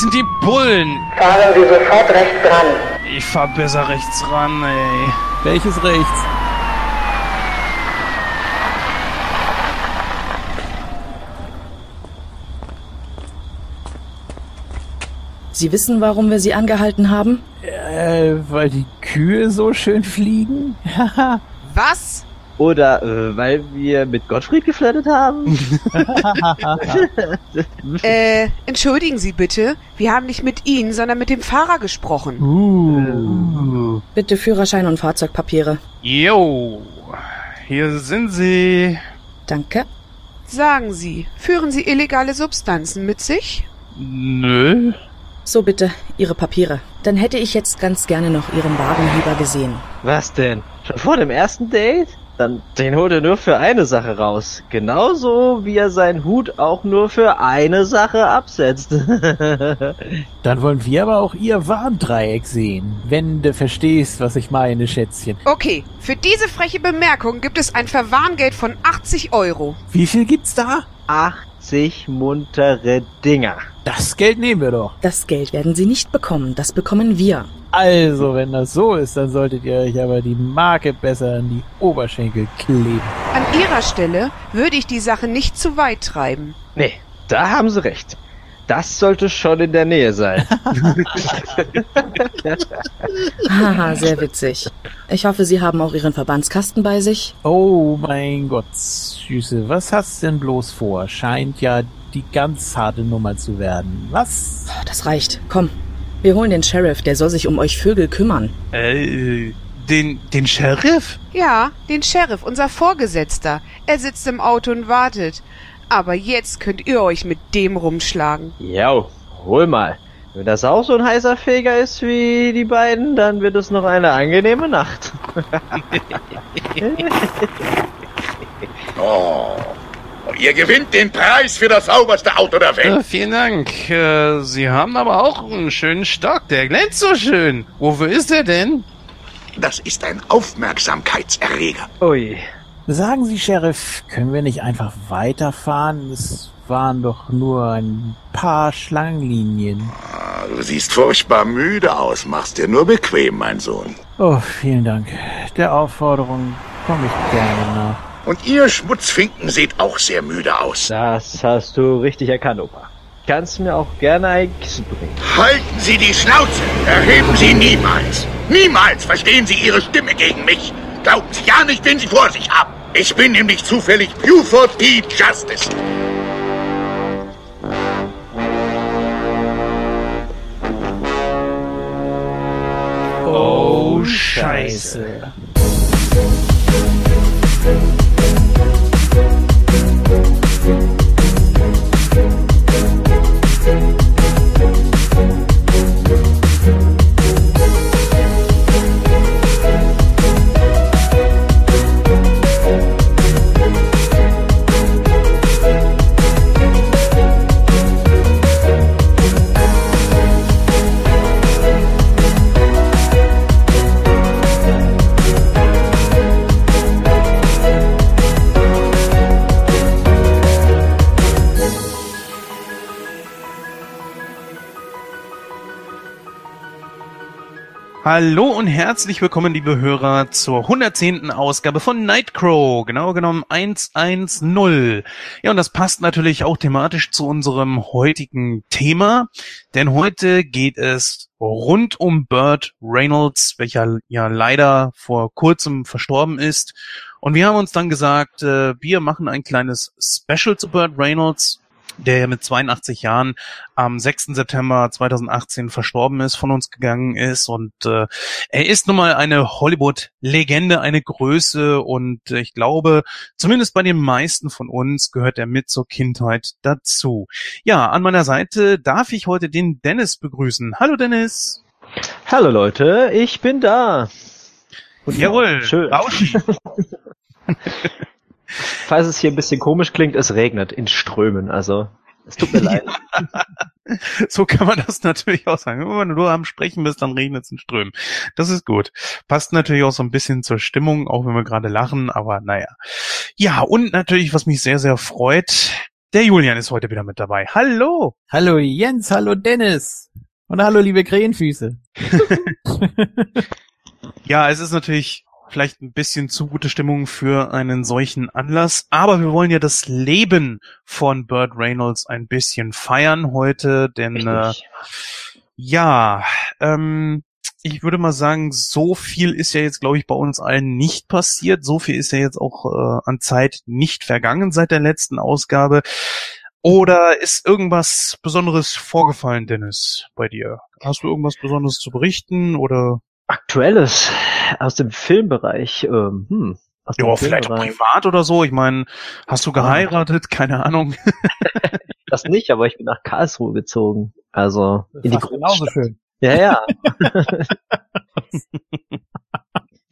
das sind die Bullen. Fahren Sie sofort rechts ran. Ich fahr besser rechts ran, ey. Welches rechts? Sie wissen, warum wir Sie angehalten haben? Äh, weil die Kühe so schön fliegen? Was? Oder äh, weil wir mit Gottfried geflirtet haben? Äh, entschuldigen Sie bitte. Wir haben nicht mit Ihnen, sondern mit dem Fahrer gesprochen. Uh. Bitte Führerschein und Fahrzeugpapiere. Jo, hier sind sie. Danke. Sagen Sie, führen Sie illegale Substanzen mit sich? Nö. So bitte, Ihre Papiere. Dann hätte ich jetzt ganz gerne noch Ihren Wagen lieber gesehen. Was denn? Schon vor dem ersten Date? Dann den holt er nur für eine Sache raus. Genauso wie er seinen Hut auch nur für eine Sache absetzt. Dann wollen wir aber auch ihr Warndreieck sehen. Wenn du verstehst, was ich meine, Schätzchen. Okay, für diese freche Bemerkung gibt es ein Verwarngeld von 80 Euro. Wie viel gibt's da? 80 muntere Dinger. Das Geld nehmen wir doch. Das Geld werden Sie nicht bekommen, das bekommen wir. Also, wenn das so ist, dann solltet ihr euch aber die Marke besser an die Oberschenkel kleben. An Ihrer Stelle würde ich die Sache nicht zu weit treiben. Nee, da haben sie recht. Das sollte schon in der Nähe sein. Haha, sehr witzig. Ich hoffe, Sie haben auch Ihren Verbandskasten bei sich. Oh mein Gott, Süße, was hast denn bloß vor? Scheint ja die ganz harte Nummer zu werden. Was? Das reicht. Komm, wir holen den Sheriff, der soll sich um euch Vögel kümmern. Äh, den, den Sheriff? Ja, den Sheriff, unser Vorgesetzter. Er sitzt im Auto und wartet. Aber jetzt könnt ihr euch mit dem rumschlagen. Jo, hol mal. Wenn das auch so ein heißer Feger ist wie die beiden, dann wird es noch eine angenehme Nacht. Oh, ihr gewinnt den Preis für das sauberste Auto der Welt. Äh, vielen Dank. Äh, Sie haben aber auch einen schönen Stock. Der glänzt so schön. Wofür ist er denn? Das ist ein Aufmerksamkeitserreger. Ui. Sagen Sie, Sheriff, können wir nicht einfach weiterfahren? Es waren doch nur ein paar Schlangenlinien. Ah, Du siehst furchtbar müde aus. Mach's dir nur bequem, mein Sohn. Oh, vielen Dank. Der Aufforderung komme ich gerne nach. Und ihr Schmutzfinken seht auch sehr müde aus. Das hast du richtig erkannt, Opa. Kannst mir auch gerne ein Kissen bringen. Halten Sie die Schnauze! Erheben Sie niemals! Niemals verstehen Sie Ihre Stimme gegen mich! Glauben Sie ja nicht, wen Sie vor sich haben! Ich bin nämlich zufällig Buford P. Justice. Oh, Scheiße. Hallo und herzlich willkommen, liebe Hörer, zur 110. Ausgabe von Nightcrow, genau genommen 110. Ja, und das passt natürlich auch thematisch zu unserem heutigen Thema, denn heute geht es rund um Burt Reynolds, welcher ja leider vor kurzem verstorben ist. Und wir haben uns dann gesagt, äh, wir machen ein kleines Special zu Burt Reynolds, der mit 82 Jahren am 6. September 2018 verstorben ist, von uns gegangen ist. Und äh, er ist nun mal eine Hollywood-Legende, eine Größe. Und ich glaube, zumindest bei den meisten von uns gehört er mit zur Kindheit dazu. Ja, an meiner Seite darf ich heute den Dennis begrüßen. Hallo Dennis. Hallo Leute, ich bin da. Jawohl, Schön. Falls es hier ein bisschen komisch klingt, es regnet in Strömen, also es tut mir leid. So kann man das natürlich auch sagen. Wenn du am Sprechen bist, dann regnet es in Strömen. Das ist gut. Passt natürlich auch so ein bisschen zur Stimmung, auch wenn wir gerade lachen, aber naja. Ja, und natürlich, was mich sehr, sehr freut, der Julian ist heute wieder mit dabei. Hallo! Hallo Jens, hallo Dennis. Und hallo liebe Krähenfüße. Ja, es ist natürlich vielleicht ein bisschen zu gute Stimmung für einen solchen Anlass, aber wir wollen ja das Leben von Burt Reynolds ein bisschen feiern heute, denn äh, ja, ähm, ich würde mal sagen, so viel ist ja jetzt, glaube ich, bei uns allen nicht passiert. So viel ist ja jetzt auch äh, an Zeit nicht vergangen seit der letzten Ausgabe. Oder ist irgendwas Besonderes vorgefallen, Dennis, bei dir? Hast du irgendwas Besonderes zu berichten oder Aktuelles aus dem Filmbereich. Ähm, hm, aus dem ja, vielleicht auch privat oder so? Ich meine, hast du geheiratet? Keine Ahnung. Das nicht, aber ich bin nach Karlsruhe gezogen. Also in die Fast genauso schön. Ja, ja.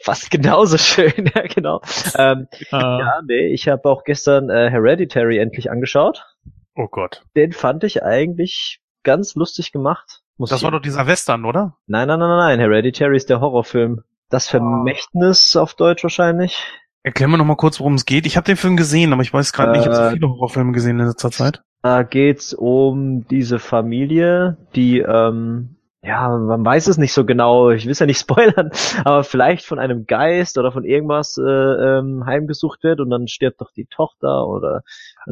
Fast genauso schön, ja genau. Ähm, Ja. ja, nee, ich habe auch gestern äh, Hereditary endlich angeschaut. Oh Gott. Den fand ich eigentlich ganz lustig gemacht. Muss Das war doch dieser Western, oder? Nein, nein, nein, nein, nein. Hereditary ist der Horrorfilm. Das Vermächtnis auf Deutsch wahrscheinlich. Erklär mir noch mal kurz, worum es geht. Ich habe den Film gesehen, aber ich weiß gerade nicht, ich habe so Äh, viele Horrorfilme gesehen in letzter Zeit. Da geht's um diese Familie, die, ähm, ja, man weiß es nicht so genau, ich will es ja nicht spoilern, aber vielleicht von einem Geist oder von irgendwas äh, ähm, heimgesucht wird und dann stirbt doch die Tochter oder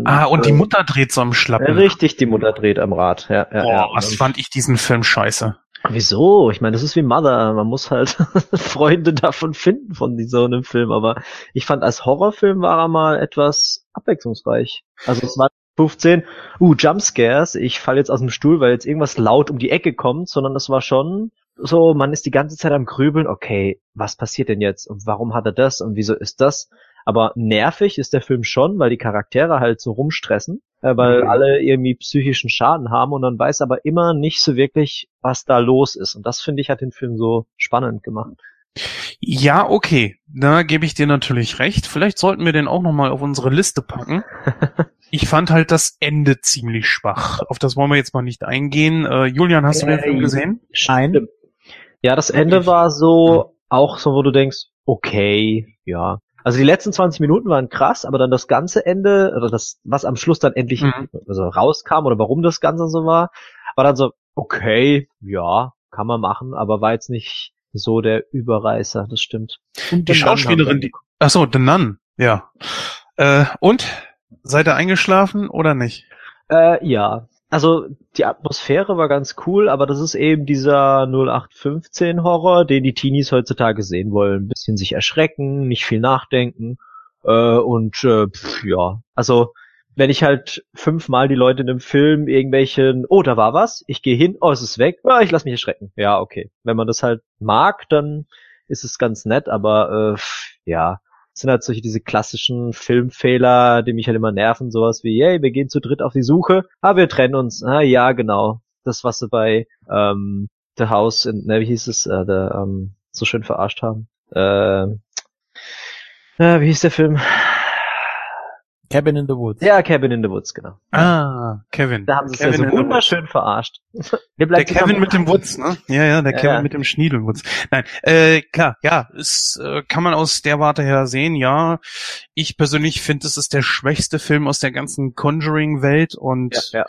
Ah, und die äh, Mutter dreht so am Schlappen. Richtig, die Mutter dreht am Rad, ja, ja, Boah, ja. was fand ich diesen Film scheiße. Wieso? Ich meine, das ist wie Mother. Man muss halt Freunde davon finden von so einem Film. Aber ich fand, als Horrorfilm war er mal etwas abwechslungsreich. Also es war 15, uh, Jumpscares. Ich falle jetzt aus dem Stuhl, weil jetzt irgendwas laut um die Ecke kommt, sondern es war schon so, man ist die ganze Zeit am Grübeln, okay, was passiert denn jetzt? Und warum hat er das? Und wieso ist das? Aber nervig ist der Film schon, weil die Charaktere halt so rumstressen, äh, weil Mhm. alle irgendwie psychischen Schaden haben und man weiß aber immer nicht so wirklich, was da los ist. Und das finde ich hat den Film so spannend gemacht. Ja, okay, da gebe ich dir natürlich recht. Vielleicht sollten wir den auch noch mal auf unsere Liste packen. Ich fand halt das Ende ziemlich schwach. Auf das wollen wir jetzt mal nicht eingehen. Äh, Julian, hast du den Film Äh, gesehen? Nein. Ja, das Ende war so, auch so, wo du denkst, okay, ja. Also die letzten 20 Minuten waren krass, aber dann das ganze Ende, oder das, was am Schluss dann endlich Mhm. also rauskam oder warum das Ganze so war, war dann so, okay, ja, kann man machen, aber war jetzt nicht so der Überreißer, das stimmt. Und Die Schauspielerin, die, ach so, The Nun, ja. Äh, und? Seid ihr eingeschlafen oder nicht? Äh, ja. Also die Atmosphäre war ganz cool, aber das ist eben dieser 0815 Horror, den die Teenies heutzutage sehen wollen. Ein bisschen sich erschrecken, nicht viel nachdenken äh, und äh, pf, ja. Also wenn ich halt fünfmal die Leute in einem Film irgendwelchen, oh, da war was, ich gehe hin, oh, es ist weg, ja, ich lass mich erschrecken. Ja, okay. Wenn man das halt mag, dann ist es ganz nett, aber äh, ja, sind halt solche diese klassischen Filmfehler, die mich halt immer nerven, sowas wie, hey, wir gehen zu dritt auf die Suche, ah, wir trennen uns. Ah, ja, genau. Das, was sie bei ähm, The House in, ne, wie hieß es, äh, der, ähm, so schön verarscht haben. Äh, äh, wie hieß der Film? Cabin in the Woods. Ja, Cabin in the Woods, genau. Ah, Kevin. Da haben sie es ja Kevin so wunderschön verarscht. Der Kevin mit dem Woods, ne? Ja, ja, der Ja, Kevin ja. mit dem Schniedelwutz. Nein, äh, klar, ja, es äh, kann man aus der Warte her sehen, ja. Ich persönlich finde, es ist der schwächste Film aus der ganzen Conjuring-Welt und Ja, ja.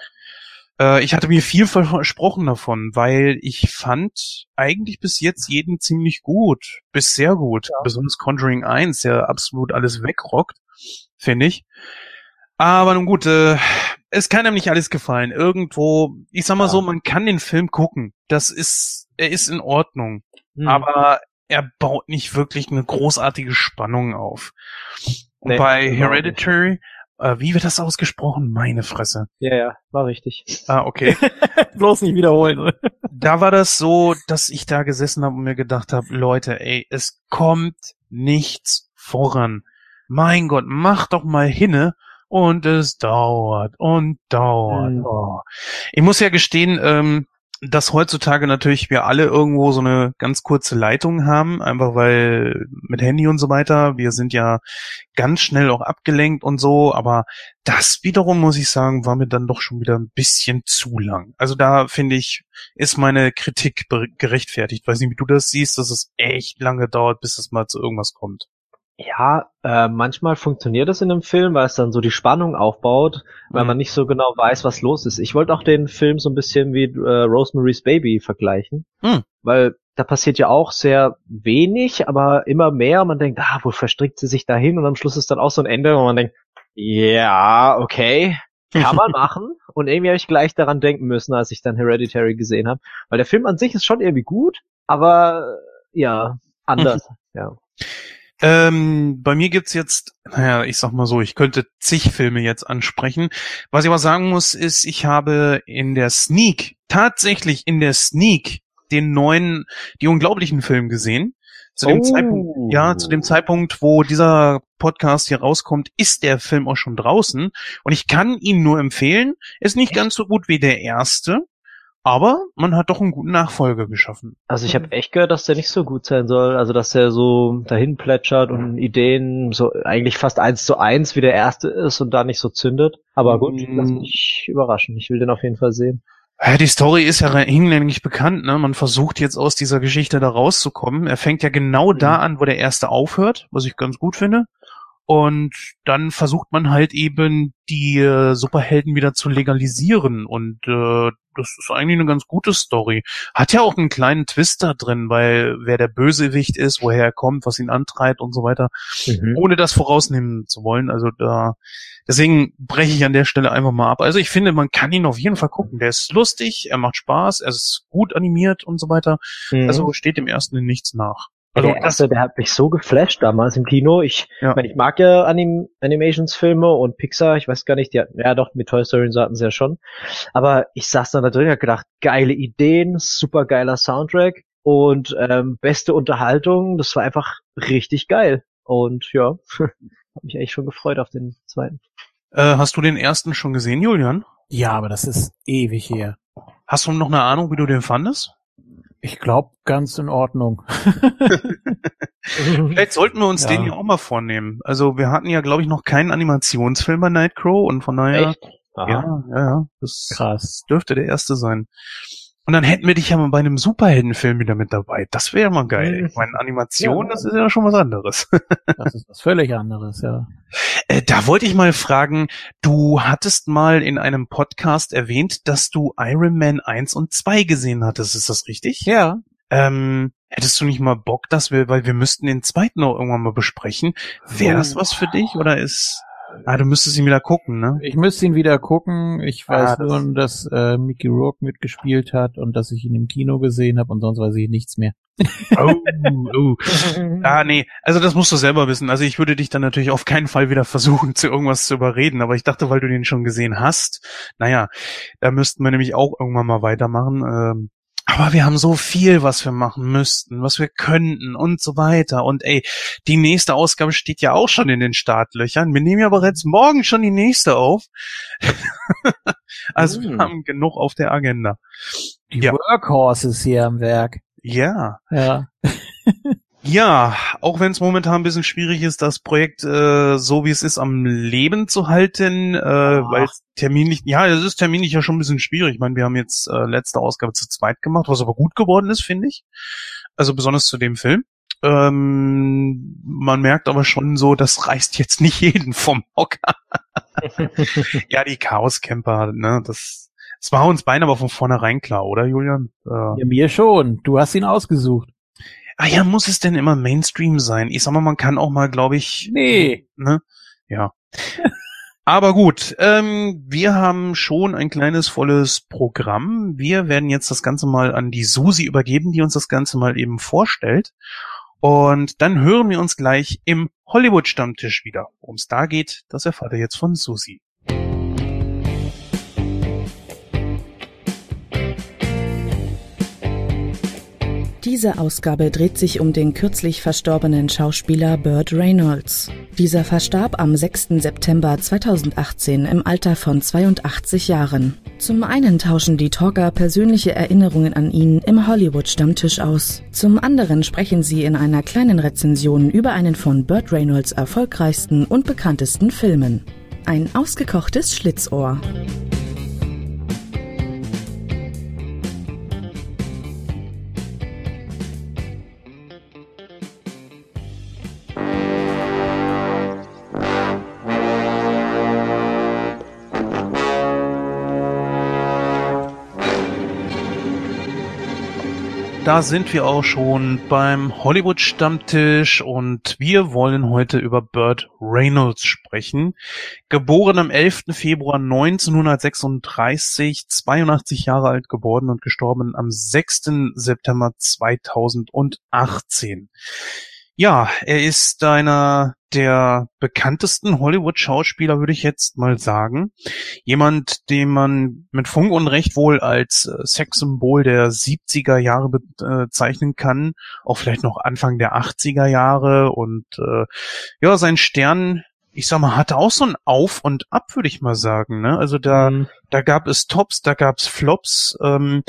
Äh, ich hatte mir viel versprochen davon, weil ich fand eigentlich bis jetzt jeden ziemlich gut, bis sehr gut. Besonders Conjuring 1, der absolut alles wegrockt, finde ich. Aber nun gut, äh, es kann einem nicht alles gefallen. Irgendwo, ich sag mal Ja. so, man kann den Film gucken. Das ist, er ist in Ordnung. Hm. Aber er baut nicht wirklich eine großartige Spannung auf. Und Nee, bei Hereditary, äh, wie wird das ausgesprochen? Meine Fresse. ja, ja, war richtig. Ah, okay. Bloß nicht wiederholen. da war das so, dass ich da gesessen habe und mir gedacht habe, Leute, ey, es kommt nichts voran. Mein Gott, mach doch mal hinne. Und es dauert und dauert. Mhm. Oh. Ich muss ja gestehen, ähm, dass heutzutage natürlich wir alle irgendwo so eine ganz kurze Leitung haben, einfach weil mit Handy und so weiter, wir sind ja ganz schnell auch abgelenkt und so, aber das wiederum, muss ich sagen, war mir dann doch schon wieder ein bisschen zu lang. Also da finde ich, ist meine Kritik gerechtfertigt. Weiß nicht, wie du das siehst, dass es echt lange dauert, bis es mal zu irgendwas kommt. Ja, äh, manchmal funktioniert es in einem Film, weil es dann so die Spannung aufbaut, weil Mhm. man nicht so genau weiß, was los ist. Ich wollte auch den Film so ein bisschen wie äh, Rosemary's Baby vergleichen, Hm. weil da passiert ja auch sehr wenig, aber immer mehr. Man denkt, ah, wo verstrickt sie sich dahin? Und am Schluss ist dann auch so ein Ende, wo man denkt, ja, okay, kann man machen. Und irgendwie habe ich gleich daran denken müssen, als ich dann Hereditary gesehen habe, weil der Film an sich ist schon irgendwie gut, aber ja, anders. ja. Ähm, bei mir gibt's jetzt, naja, ich sag mal so, ich könnte zig Filme jetzt ansprechen. Was ich aber sagen muss, ist, ich habe in der Sneak, tatsächlich in der Sneak, den neuen, die unglaublichen Film gesehen. Zu dem Oh. Zeitpunkt, ja, zu dem Zeitpunkt, wo dieser Podcast hier rauskommt, ist der Film auch schon draußen. Und ich kann ihn nur empfehlen. Ist nicht ganz so gut wie der erste, aber man hat doch einen guten Nachfolger geschaffen. Also ich habe echt gehört, dass der nicht so gut sein soll. Also dass der so dahin plätschert und Ideen so eigentlich fast eins zu eins wie der erste ist und da nicht so zündet. Aber gut, Mm. lass mich überraschen. Ich will den auf jeden Fall sehen. Ja, die Story ist ja hinlänglich bekannt, ne? Man versucht jetzt aus dieser Geschichte da rauszukommen. Er fängt ja genau Mhm. da an, wo der erste aufhört, was ich ganz gut finde. Und dann versucht man halt eben die äh, Superhelden wieder zu legalisieren. Und äh, das ist eigentlich eine ganz gute Story. Hat ja auch einen kleinen Twist da drin, weil wer der Bösewicht ist, woher er kommt, was ihn antreibt und so weiter ohne das vorausnehmen zu wollen. Also da, deswegen breche ich an der Stelle einfach mal ab. Also ich finde, man kann ihn auf jeden Fall gucken. Der ist lustig, er macht Spaß, er ist gut animiert und so weiter. Mhm. Also steht dem ersten in nichts nach. Also der erste, der hat mich so geflasht damals im Kino. Ich, Ja. ich meine, ich mag ja Anim Animationsfilme und Pixar. Ich weiß gar nicht, die hatten, ja doch, mit Toy Story und so hatten sie ja schon. Aber ich saß dann da drin und hab gedacht, geile Ideen, super geiler Soundtrack und ähm, beste Unterhaltung. Das war einfach richtig geil. Und ja, hab mich eigentlich schon gefreut auf den zweiten. äh, hast du den ersten schon gesehen, Julian? Ja, aber das ist ewig her. Hast du noch eine Ahnung, wie du den fandest? Ich glaube, ganz in Ordnung. Vielleicht sollten wir uns Ja. den ja auch mal vornehmen. Also wir hatten ja, glaube ich, noch keinen Animationsfilm bei Nightcrow und von daher, Echt? Aha. ja, ja, ja, das Krass. dürfte der erste sein. Und dann hätten wir dich ja mal bei einem Superheldenfilm wieder mit dabei. Das wäre mal geil. Ich meine, Animation, Ja. das ist ja schon was anderes. Das ist was völlig anderes, ja. Äh, da wollte ich mal fragen, du hattest mal in einem Podcast erwähnt, dass du Iron Man 1 und 2 gesehen hattest. Ist das richtig? Ja. Ähm, hättest du nicht mal Bock, dass wir, weil wir müssten den zweiten auch irgendwann mal besprechen. Wäre das was für dich oder ist, ah, du müsstest ihn wieder gucken, ne? Ich müsste ihn wieder gucken. Ich weiß Ah, das- nur, dass äh, Mickey Rourke mitgespielt hat und dass ich ihn im Kino gesehen habe und sonst weiß ich nichts mehr. Oh, oh. Ah, nee, also das musst du selber wissen. Also ich würde dich dann natürlich auf keinen Fall wieder versuchen, zu irgendwas zu überreden, aber ich dachte, weil du den schon gesehen hast, naja, da müssten wir nämlich auch irgendwann mal weitermachen. Ähm, aber wir haben so viel, was wir machen müssten, was wir könnten und so weiter. Und ey, die nächste Ausgabe steht ja auch schon in den Startlöchern. Wir nehmen ja bereits morgen schon die nächste auf. also wir Mm. haben genug auf der Agenda. Die Ja. Workhorses hier am Werk. Ja. Ja. Ja, auch wenn es momentan ein bisschen schwierig ist, das Projekt äh, so wie es ist am Leben zu halten, äh, weil es terminlich, ja, es ist terminlich ja schon ein bisschen schwierig. Ich meine, wir haben jetzt äh, letzte Ausgabe zu zweit gemacht, was aber gut geworden ist, finde ich. Also besonders zu dem Film. Ähm, man merkt aber schon so, das reißt jetzt nicht jeden vom Hocker. ja, die Chaos-Camper, ne, das, das war uns beinahe aber von vornherein klar, oder Julian? Äh, ja. Mir schon. Du hast ihn ausgesucht. Ah ja, muss es denn immer Mainstream sein? Ich sag mal, man kann auch mal, glaube ich, Nee. ne? Ja. Aber gut, ähm, wir haben schon ein kleines volles Programm. Wir werden jetzt das Ganze mal an die Susi übergeben, die uns das Ganze mal eben vorstellt. Und dann hören wir uns gleich im Hollywood-Stammtisch wieder. Worum es da geht, das erfahrt ihr jetzt von Susi. Diese Ausgabe dreht sich um den kürzlich verstorbenen Schauspieler Burt Reynolds. Dieser verstarb am 6. September 2018 im Alter von 82 Jahren. Zum einen tauschen die Talker persönliche Erinnerungen an ihn im Hollywood-Stammtisch aus. Zum anderen sprechen sie in einer kleinen Rezension über einen von Burt Reynolds erfolgreichsten und bekanntesten Filmen. Ein ausgekochtes Schlitzohr. Da sind wir auch schon beim Hollywood-Stammtisch und wir wollen heute über Burt Reynolds sprechen. Geboren am 11. Februar 1936, 82 Jahre alt geworden und gestorben am 6. September 2018. Ja, er ist einer der bekanntesten Hollywood-Schauspieler, würde ich jetzt mal sagen. Jemand, den man mit Funk und Recht wohl als äh, Sexsymbol der 70er Jahre bezeichnen kann, auch vielleicht noch Anfang der 80er Jahre und äh, ja, sein Stern ich sag mal, hatte auch so ein Auf und Ab, würde ich mal sagen. Ne? Also da, mhm. da gab es Tops, da gab es Flops. Ähm,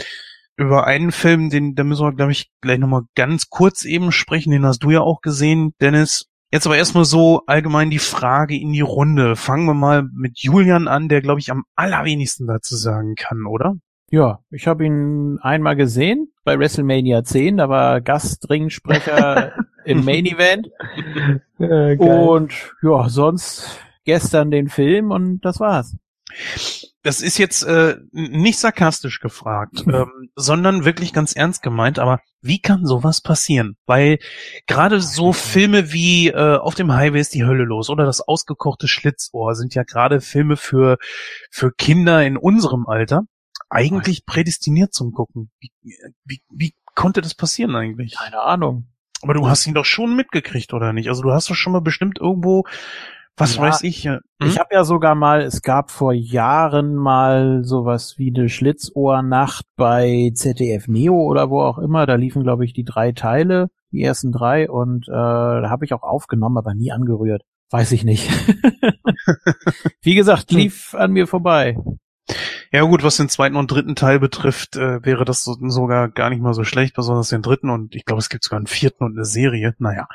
über einen Film, den, da müssen wir, glaube ich, gleich nochmal ganz kurz eben sprechen, den hast du ja auch gesehen, Dennis. Jetzt aber erstmal so allgemein die Frage in die Runde. Fangen wir mal mit Julian an, der, glaube ich, am allerwenigsten dazu sagen kann, oder? Ja, ich habe ihn einmal gesehen bei WrestleMania 10, da war Gastringsprecher im Main Event. Ja, und ja, sonst gestern den Film und das war's das ist jetzt äh, nicht sarkastisch gefragt, mhm. ähm, sondern wirklich ganz ernst gemeint. Aber wie kann sowas passieren? Weil gerade so Filme wie äh, Auf dem Highway ist die Hölle los oder das ausgekochte Schlitzohr sind ja gerade Filme für für Kinder in unserem Alter eigentlich prädestiniert zum Gucken. Wie, wie, wie konnte das passieren eigentlich? Keine Ahnung. Aber du hast ihn doch schon mitgekriegt, oder nicht? Also du hast doch schon mal bestimmt irgendwo was ja, weiß ich. Hm? Ich habe ja sogar mal, es gab vor Jahren mal sowas wie eine Schlitzohrnacht bei ZDF Neo oder wo auch immer. Da liefen, glaube ich, die drei Teile, die ersten drei, und äh, da habe ich auch aufgenommen, aber nie angerührt. Weiß ich nicht. wie gesagt, hm. lief an mir vorbei. Ja gut, was den zweiten und dritten Teil betrifft, äh, wäre das so, sogar gar nicht mal so schlecht, besonders den dritten und ich glaube, es gibt sogar einen vierten und eine Serie. Naja.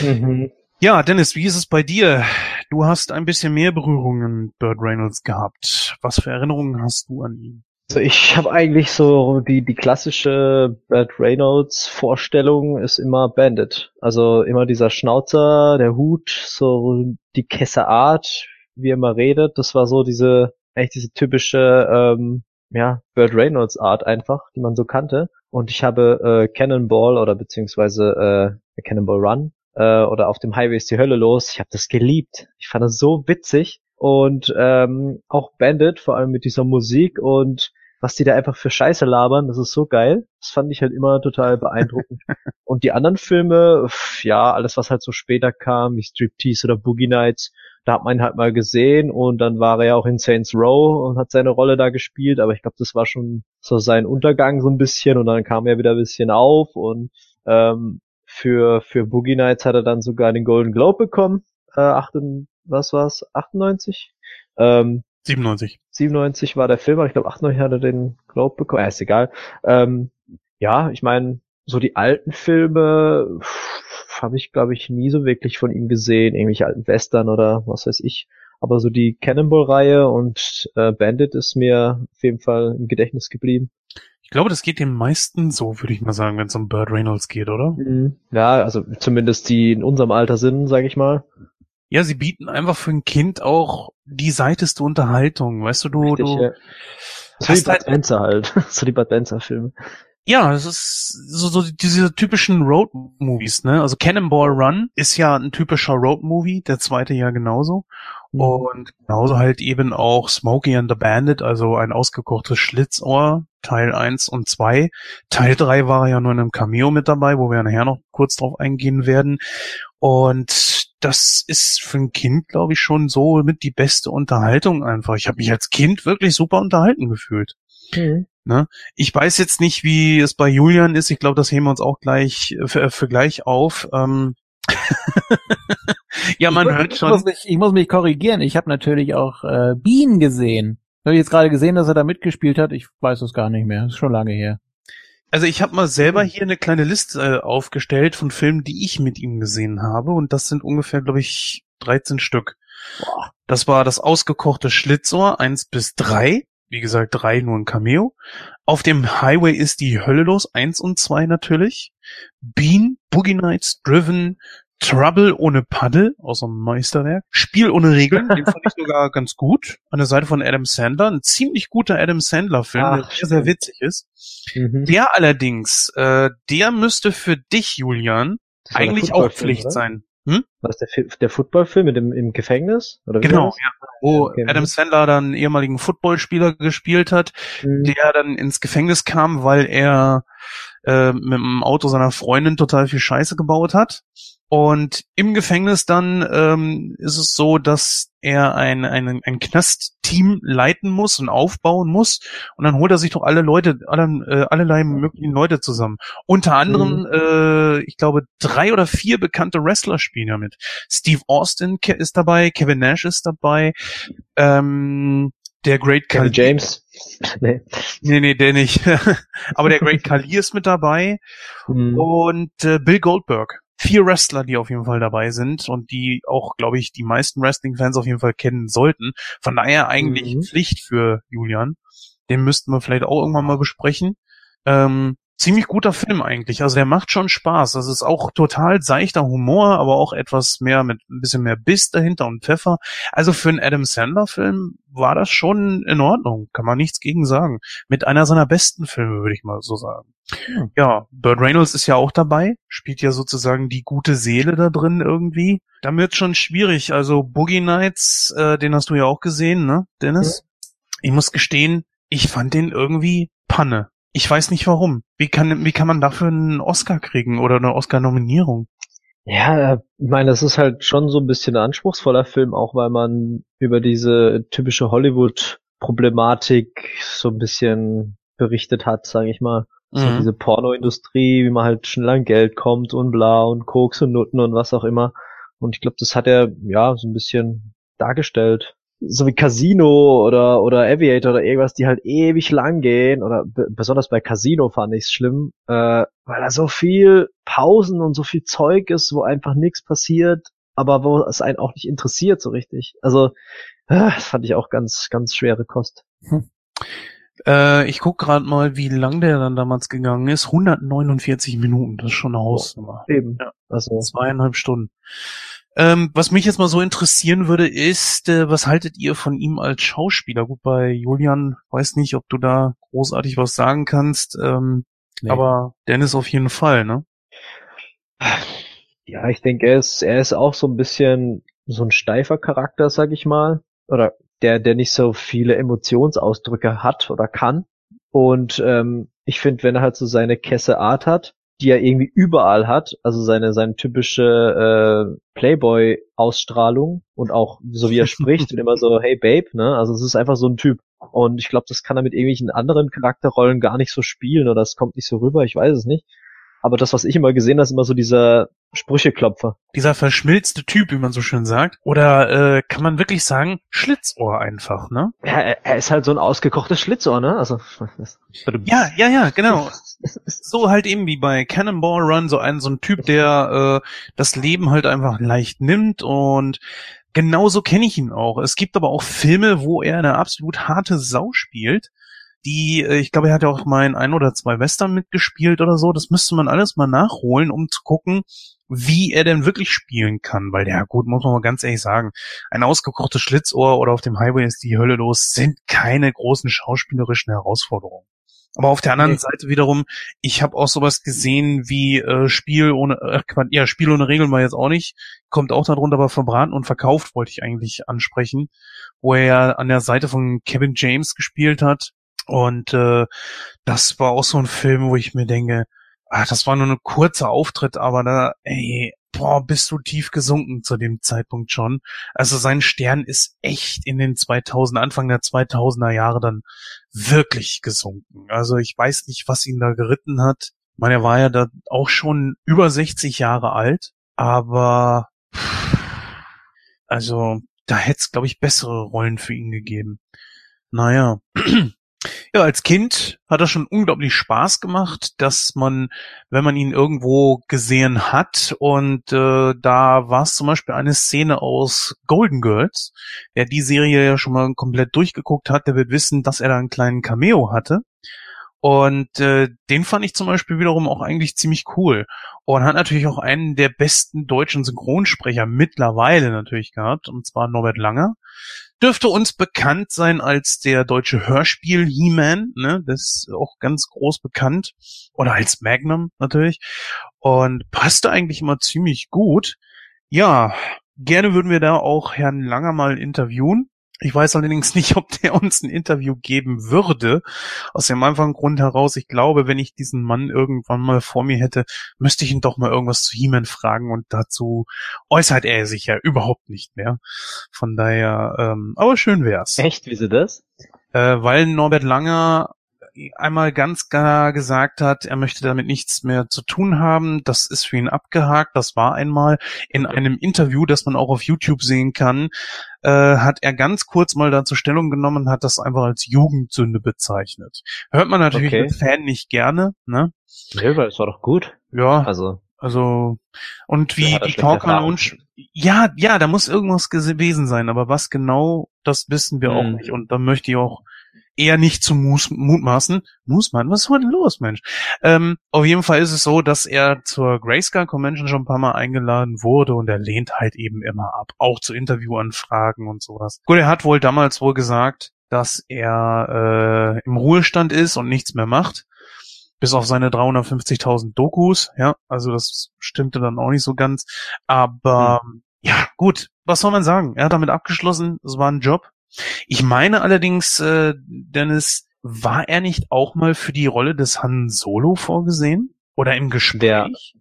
Mhm. Ja, Dennis, wie ist es bei dir? Du hast ein bisschen mehr Berührungen mit Burt Reynolds gehabt. Was für Erinnerungen hast du an ihn? Also ich habe eigentlich so die die klassische Burt Reynolds Vorstellung ist immer Bandit. Also immer dieser Schnauzer, der Hut, so die Kesserart, wie er immer redet. Das war so diese eigentlich diese typische ähm, ja Burt Reynolds Art einfach, die man so kannte. Und ich habe äh, Cannonball oder beziehungsweise äh, Cannonball Run äh, oder auf dem Highway ist die Hölle los. Ich habe das geliebt. Ich fand das so witzig und ähm, auch Bandit, vor allem mit dieser Musik und was die da einfach für Scheiße labern, das ist so geil. Das fand ich halt immer total beeindruckend. und die anderen Filme, ja, alles was halt so später kam, wie Striptease oder Boogie Nights, da hat man ihn halt mal gesehen und dann war er ja auch in Saints Row und hat seine Rolle da gespielt, aber ich glaube, das war schon so sein Untergang so ein bisschen und dann kam er wieder ein bisschen auf und ähm, für, für Boogie Nights hat er dann sogar den Golden Globe bekommen. Äh, 8, was war's? 98? Ähm, 97. 97 war der Film, aber ich glaube 98 hat er den Globe bekommen. Ja, ist egal. Ähm, ja, ich meine, so die alten Filme habe ich, glaube ich, nie so wirklich von ihm gesehen. Irgendwelche alten Western oder was weiß ich. Aber so die Cannonball-Reihe und äh, Bandit ist mir auf jeden Fall im Gedächtnis geblieben. Ich glaube, das geht den meisten so, würde ich mal sagen, wenn es um Bird Reynolds geht, oder? Mhm. Ja, also zumindest die in unserem Alter sind, sage ich mal. Ja, sie bieten einfach für ein Kind auch die seiteste Unterhaltung, weißt du, du, Richtig, du ja. So die Bud Spencer halt, so die Bud Spencer Filme. Ja, das ist so, so diese typischen Road-Movies, ne? Also Cannonball Run ist ja ein typischer Road-Movie, der zweite ja genauso. Mhm. Und genauso halt eben auch Smokey and the Bandit, also ein ausgekochtes Schlitzohr, Teil 1 und 2. Teil 3 war ja nur in einem Cameo mit dabei, wo wir nachher noch kurz drauf eingehen werden. Und das ist für ein Kind, glaube ich, schon so mit die beste Unterhaltung einfach. Ich habe mich als Kind wirklich super unterhalten gefühlt. Mhm. Ne? Ich weiß jetzt nicht, wie es bei Julian ist. Ich glaube, das heben wir uns auch gleich für, äh, für gleich auf. Ähm ja, man ich hört schon. Ich muss, mich, ich muss mich korrigieren. Ich habe natürlich auch äh, Bienen gesehen. Habe ich jetzt gerade gesehen, dass er da mitgespielt hat? Ich weiß es gar nicht mehr. Das ist schon lange her. Also ich habe mal selber hier eine kleine Liste äh, aufgestellt von Filmen, die ich mit ihm gesehen habe und das sind ungefähr, glaube ich, 13 Stück. Boah. Das war das ausgekochte Schlitzohr eins bis drei. Wie gesagt, drei nur ein Cameo. Auf dem Highway ist die Hölle los, eins und zwei natürlich. Bean, Boogie Nights, Driven, Trouble ohne Paddle aus einem Meisterwerk. Spiel ohne Regeln, den fand ich sogar ganz gut. An der Seite von Adam Sandler. Ein ziemlich guter Adam Sandler-Film, der sehr, sehr witzig ist. Mhm. Der allerdings, äh, der müsste für dich, Julian, eigentlich auch Pflicht oder? sein. Hm? Was der, der Footballfilm mit dem im Gefängnis? Oder genau, ja. Wo okay. Adam Sandler dann ehemaligen Footballspieler gespielt hat, mhm. der dann ins Gefängnis kam, weil er äh, mit dem Auto seiner Freundin total viel Scheiße gebaut hat. Und im Gefängnis dann ähm, ist es so, dass er ein, ein, ein Knastteam leiten muss und aufbauen muss. Und dann holt er sich doch alle Leute, alle, äh, allerlei möglichen Leute zusammen. Unter anderem, mhm. äh, ich glaube, drei oder vier bekannte Wrestler spielen ja mit. Steve Austin ist dabei, Kevin Nash ist dabei, ähm, der Great Kali James. nee. nee, nee, der nicht. Aber der Great Kali ist mit dabei. Mhm. Und äh, Bill Goldberg vier Wrestler, die auf jeden Fall dabei sind und die auch, glaube ich, die meisten Wrestling-Fans auf jeden Fall kennen sollten. Von daher eigentlich mhm. Pflicht für Julian. Den müssten wir vielleicht auch irgendwann mal besprechen. Ähm, ziemlich guter Film eigentlich. Also der macht schon Spaß. Das ist auch total seichter Humor, aber auch etwas mehr mit ein bisschen mehr Biss dahinter und Pfeffer. Also für einen Adam Sandler Film war das schon in Ordnung. Kann man nichts gegen sagen. Mit einer seiner besten Filme, würde ich mal so sagen. Hm. Ja, Burt Reynolds ist ja auch dabei, spielt ja sozusagen die gute Seele da drin irgendwie. Da wird schon schwierig. Also Boogie Nights, äh, den hast du ja auch gesehen, ne, Dennis? Ja. Ich muss gestehen, ich fand den irgendwie Panne. Ich weiß nicht warum. Wie kann, wie kann man dafür einen Oscar kriegen oder eine Oscar-Nominierung? Ja, ich meine, das ist halt schon so ein bisschen ein anspruchsvoller Film, auch weil man über diese typische Hollywood-Problematik so ein bisschen berichtet hat, sage ich mal. So mhm. diese Pornoindustrie, wie man halt schnell an Geld kommt und bla und Koks und Nutten und was auch immer. Und ich glaube, das hat er ja so ein bisschen dargestellt so wie Casino oder oder Aviator oder irgendwas, die halt ewig lang gehen oder besonders bei Casino fand ich es schlimm, äh, weil da so viel Pausen und so viel Zeug ist, wo einfach nichts passiert, aber wo es einen auch nicht interessiert so richtig. Also äh, das fand ich auch ganz ganz schwere Kost. Hm. Äh, ich guck gerade mal, wie lang der dann damals gegangen ist. 149 Minuten, das ist schon eine Hausnummer. Eben. Ja. Also zweieinhalb Stunden. Ähm, was mich jetzt mal so interessieren würde, ist, äh, was haltet ihr von ihm als Schauspieler? Gut, bei Julian weiß nicht, ob du da großartig was sagen kannst, ähm, nee. aber Dennis auf jeden Fall, ne? Ja, ich denke, er ist, er ist auch so ein bisschen so ein steifer Charakter, sag ich mal. Oder der, der nicht so viele Emotionsausdrücke hat oder kann. Und ähm, ich finde, wenn er halt so seine Kesse Art hat, die er irgendwie überall hat, also seine seine typische äh, Playboy-Ausstrahlung und auch so wie er spricht und immer so Hey Babe, ne? Also es ist einfach so ein Typ und ich glaube, das kann er mit irgendwelchen anderen Charakterrollen gar nicht so spielen oder es kommt nicht so rüber, ich weiß es nicht. Aber das, was ich immer gesehen habe, ist immer so dieser Sprücheklopfer. Dieser verschmilzte Typ, wie man so schön sagt. Oder äh, kann man wirklich sagen, Schlitzohr einfach, ne? Ja, er ist halt so ein ausgekochtes Schlitzohr, ne? Also. ja, ja, ja, genau. so halt eben wie bei Cannonball Run, so ein, so ein Typ, der äh, das Leben halt einfach leicht nimmt und genauso kenne ich ihn auch. Es gibt aber auch Filme, wo er eine absolut harte Sau spielt die, äh, ich glaube, er hat ja auch mal in ein oder zwei Western mitgespielt oder so. Das müsste man alles mal nachholen, um zu gucken, wie er denn wirklich spielen kann. Weil, ja gut, muss man mal ganz ehrlich sagen, ein ausgekochtes Schlitzohr oder auf dem Highway ist die Hölle los, sind keine großen schauspielerischen Herausforderungen. Aber auf der anderen nee. Seite wiederum, ich habe auch sowas gesehen wie äh, Spiel ohne, äh, ja, Spiel ohne Regeln war jetzt auch nicht, kommt auch darunter, aber verbraten und verkauft wollte ich eigentlich ansprechen, wo er ja an der Seite von Kevin James gespielt hat und äh, das war auch so ein Film, wo ich mir denke, ah, das war nur ein kurzer Auftritt, aber da, ey, boah, bist du tief gesunken zu dem Zeitpunkt schon. Also sein Stern ist echt in den 2000, Anfang der 2000er Jahre dann wirklich gesunken. Also ich weiß nicht, was ihn da geritten hat. Ich meine, er war ja da auch schon über 60 Jahre alt, aber also da hätte es, glaube ich, bessere Rollen für ihn gegeben. naja. Ja, als Kind hat er schon unglaublich Spaß gemacht, dass man, wenn man ihn irgendwo gesehen hat, und äh, da war es zum Beispiel eine Szene aus Golden Girls, wer die Serie ja schon mal komplett durchgeguckt hat, der wird wissen, dass er da einen kleinen Cameo hatte. Und äh, den fand ich zum Beispiel wiederum auch eigentlich ziemlich cool. Und hat natürlich auch einen der besten deutschen Synchronsprecher mittlerweile natürlich gehabt, und zwar Norbert Langer. Dürfte uns bekannt sein als der deutsche Hörspiel He-Man, ne? Das ist auch ganz groß bekannt. Oder als Magnum natürlich. Und passte eigentlich immer ziemlich gut. Ja, gerne würden wir da auch Herrn Langer mal interviewen. Ich weiß allerdings nicht, ob der uns ein Interview geben würde. Aus dem einfachen Grund heraus, ich glaube, wenn ich diesen Mann irgendwann mal vor mir hätte, müsste ich ihn doch mal irgendwas zu He-Man fragen und dazu äußert er sich ja überhaupt nicht mehr. Von daher, ähm, aber schön wär's. Echt, wieso das? Äh, weil Norbert Langer einmal ganz klar gesagt hat, er möchte damit nichts mehr zu tun haben. Das ist für ihn abgehakt. Das war einmal in einem Interview, das man auch auf YouTube sehen kann, äh, hat er ganz kurz mal dazu Stellung genommen und hat das einfach als Jugendsünde bezeichnet. Hört man natürlich Okay. als Fan nicht gerne, ne? Nee, weil es war doch gut. Ja, Also, also und wie die Erfahrungen. ja, ja, da muss irgendwas gewesen sein, aber was genau, das wissen wir auch Hm. nicht. Und da möchte ich auch eher nicht zu mus mutmaßen. Musmann, was ist heute los, Mensch? Ähm, auf jeden Fall ist es so, dass er zur Grayscale Convention schon ein paar Mal eingeladen wurde und er lehnt halt eben immer ab, auch zu Interviewanfragen und sowas. Gut, er hat wohl damals wohl gesagt, dass er äh, im Ruhestand ist und nichts mehr macht bis auf seine 350.000 Dokus, ja, also das stimmte dann auch nicht so ganz, aber ja, gut, was soll man sagen? Er hat damit abgeschlossen, es war ein Job. Ich meine allerdings, äh, Dennis, war er nicht auch mal für die Rolle des Han Solo vorgesehen? Oder im Gespräch?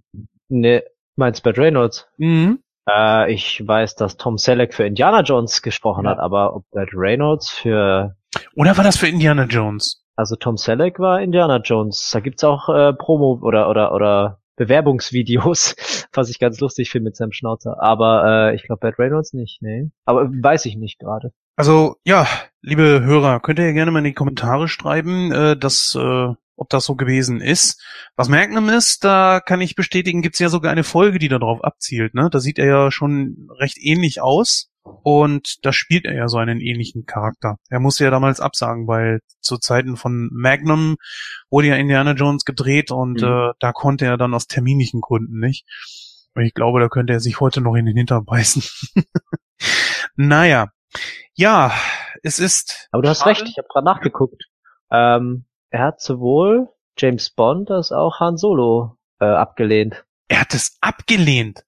ne, meinst Bad Reynolds? Mhm. Äh, ich weiß, dass Tom Selleck für Indiana Jones gesprochen Ja. hat, aber ob Bad Reynolds für, Oder war das für Indiana Jones? also Tom Selleck war Indiana Jones. Da gibt's auch äh, Promo oder oder oder Bewerbungsvideos, was ich ganz lustig finde mit seinem Schnauzer. Aber äh, ich glaube Bad Reynolds nicht, nee. Aber weiß ich nicht gerade. Also, ja, liebe Hörer, könnt ihr ja gerne mal in die Kommentare schreiben, äh, dass, äh, ob das so gewesen ist. Was Magnum ist, da kann ich bestätigen, gibt's ja sogar eine Folge, die darauf abzielt. Ne? Da sieht er ja schon recht ähnlich aus und da spielt er ja so einen ähnlichen Charakter. Er musste ja damals absagen, weil zu Zeiten von Magnum wurde ja Indiana Jones gedreht und Mhm. äh, da konnte er dann aus terminlichen Gründen nicht. Und ich glaube, da könnte er sich heute noch in den Hintern beißen. naja, ja, es ist. Aber du hast schade. recht, ich habe gerade nachgeguckt. Ähm, er hat sowohl James Bond als auch Han Solo äh, abgelehnt. Er hat es abgelehnt.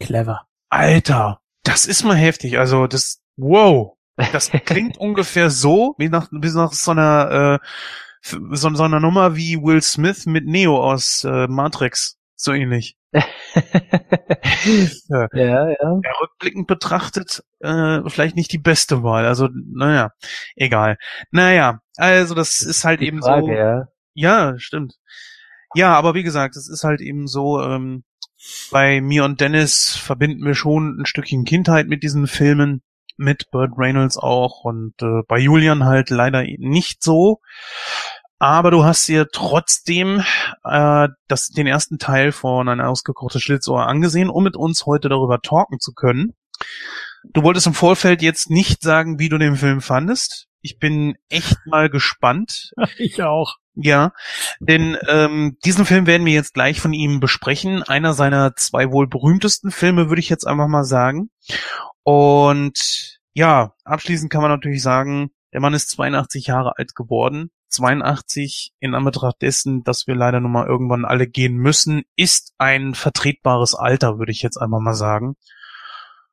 Clever. Alter, das ist mal heftig. Also das, wow, das klingt ungefähr so wie nach, wie nach so einer, äh, so, so einer Nummer wie Will Smith mit Neo aus äh, Matrix. So ähnlich. Ja. ja, ja. Rückblickend betrachtet, äh, vielleicht nicht die beste Wahl. Also, naja, egal. Naja, also das ist halt Die eben Frage, so. ja. Ja, stimmt. Ja, aber wie gesagt, es ist halt eben so, ähm, bei mir und Dennis verbinden wir schon ein Stückchen Kindheit mit diesen Filmen, mit Burt Reynolds auch und äh, bei Julian halt leider nicht so. Aber du hast dir trotzdem äh, das, den ersten Teil von ein ausgekochtes Schlitzohr angesehen, um mit uns heute darüber talken zu können. Du wolltest im Vorfeld jetzt nicht sagen, wie du den Film fandest. Ich bin echt mal gespannt. Ich auch. Ja, denn ähm, diesen Film werden wir jetzt gleich von ihm besprechen. Einer seiner zwei wohl berühmtesten Filme, würde ich jetzt einfach mal sagen. Und ja, abschließend kann man natürlich sagen, der Mann ist 82 Jahre alt geworden. 82 in Anbetracht dessen, dass wir leider nun mal irgendwann alle gehen müssen, ist ein vertretbares Alter, würde ich jetzt einfach mal sagen.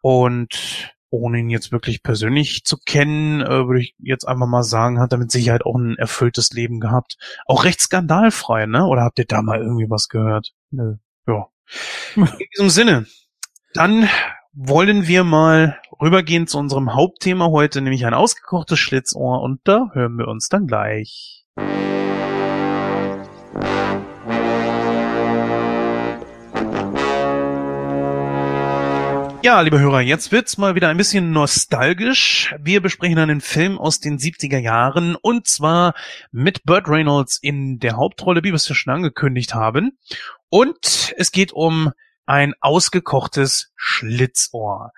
Und ohne ihn jetzt wirklich persönlich zu kennen, äh, würde ich jetzt einfach mal sagen, hat er mit Sicherheit auch ein erfülltes Leben gehabt. Auch recht skandalfrei, ne? Oder habt ihr da mal irgendwie was gehört? Nö. Ja. In diesem Sinne, dann wollen wir mal rübergehen zu unserem Hauptthema heute, nämlich ein ausgekochtes Schlitzohr und da hören wir uns dann gleich. Ja, liebe Hörer, jetzt wird's mal wieder ein bisschen nostalgisch. Wir besprechen einen Film aus den 70er Jahren und zwar mit Burt Reynolds in der Hauptrolle, wie wir es ja schon angekündigt haben. Und es geht um ein ausgekochtes Schlitzohr.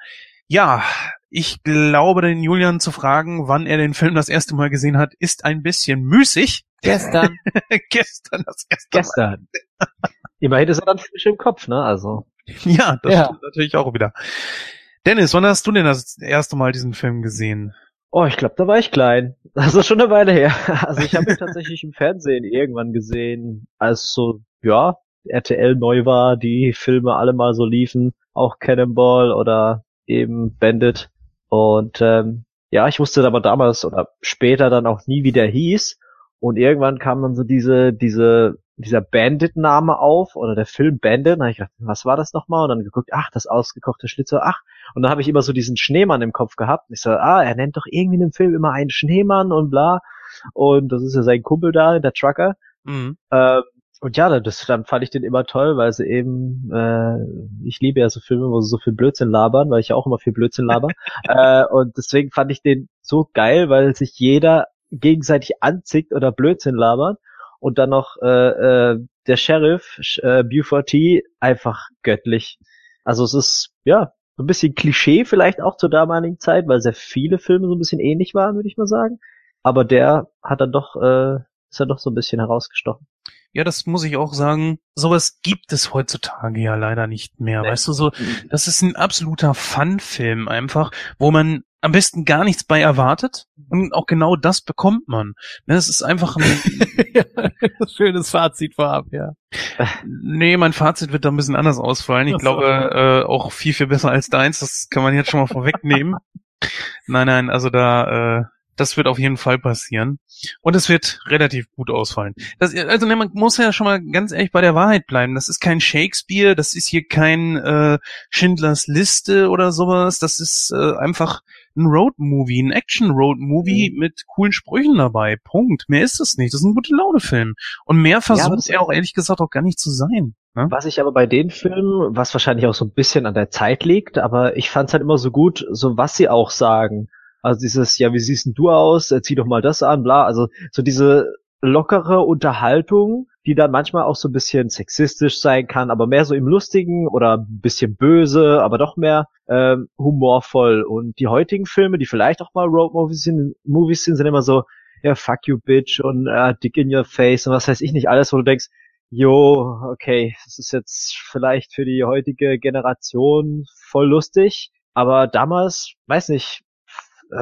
Ja, ich glaube, den Julian zu fragen, wann er den Film das erste Mal gesehen hat, ist ein bisschen müßig. Gestern. Gestern das erste Gestern. Immerhin ist er dann frisch im Kopf, ne? Also. Ja, das Ja. stimmt natürlich auch wieder. Dennis, wann hast du denn das erste Mal diesen Film gesehen? Oh, ich glaube, da war ich klein. Das ist schon eine Weile her. Also ich habe ihn tatsächlich im Fernsehen irgendwann gesehen, als so, ja, RTL neu war, die Filme alle mal so liefen, auch Cannonball oder eben Bandit. Und ähm, ja, ich wusste aber damals oder später dann auch nie, wie der hieß. Und irgendwann kam dann so diese, diese, dieser Bandit-Name auf oder der Film Bandit. Und dann hab ich gedacht, was war das nochmal? Und dann geguckt, ach, das ausgekochte Schlitzohr, ach. Und dann habe ich immer so diesen Schneemann im Kopf gehabt. Und ich so, ah, er nennt doch irgendwie in dem Film immer einen Schneemann und bla. Und das ist ja sein Kumpel da, der Trucker. Mhm. Ähm, und ja, das, dann fand ich den immer toll, weil sie eben, äh, ich liebe ja so Filme, wo sie so viel Blödsinn labern, weil ich ja auch immer viel Blödsinn laber. äh, und deswegen fand ich den so geil, weil sich jeder gegenseitig anzickt oder Blödsinn labert. Und dann noch äh, äh, der Sheriff, Sh- äh, Buford T, einfach göttlich. Also es ist, ja, so ein bisschen Klischee vielleicht auch zur damaligen Zeit, weil sehr viele Filme so ein bisschen ähnlich waren, würde ich mal sagen. Aber der hat dann doch, äh, ist dann doch so ein bisschen herausgestochen. Ja, das muss ich auch sagen. Sowas gibt es heutzutage ja leider nicht mehr. Nee. Weißt du, so, das ist ein absoluter Fun-Film einfach, wo man am besten gar nichts bei erwartet und auch genau das bekommt man. Ne, Es ist einfach ein, Schönes Fazit vorab, ja. nee, mein Fazit wird da ein bisschen anders ausfallen. Ich so. glaube, äh, auch viel, viel besser als deins. Das kann man jetzt schon mal vorwegnehmen. Nein, nein, also da, äh, das wird auf jeden Fall passieren. Und es wird relativ gut ausfallen. Das, also ne, man muss ja schon mal ganz ehrlich bei der Wahrheit bleiben. Das ist kein Shakespeare, das ist hier kein äh, Schindlers Liste oder sowas. Das ist äh, einfach ein Road-Movie, ein Action-Road-Movie mit coolen Sprüchen dabei. Punkt. Mehr ist es nicht. Das ist ein gute Laune-Film. Und mehr versucht das- er auch ehrlich gesagt auch gar nicht zu sein. Ne? Was ich aber bei den Filmen, was wahrscheinlich auch so ein bisschen an der Zeit liegt, aber ich fand's halt immer so gut, so was sie auch sagen. Also dieses, ja, wie siehst denn du aus? Äh, Zieh doch mal das an, bla. Also so diese lockere Unterhaltung, die dann manchmal auch so ein bisschen sexistisch sein kann, aber mehr so im Lustigen oder ein bisschen böse, aber doch mehr ähm, humorvoll. Und die heutigen Filme, die vielleicht auch mal Road Movies sind, Movies sind, sind immer so, ja, fuck you, bitch und äh, dick in your face und was weiß ich nicht alles, wo du denkst, jo, okay, das ist jetzt vielleicht für die heutige Generation voll lustig, aber damals, weiß nicht,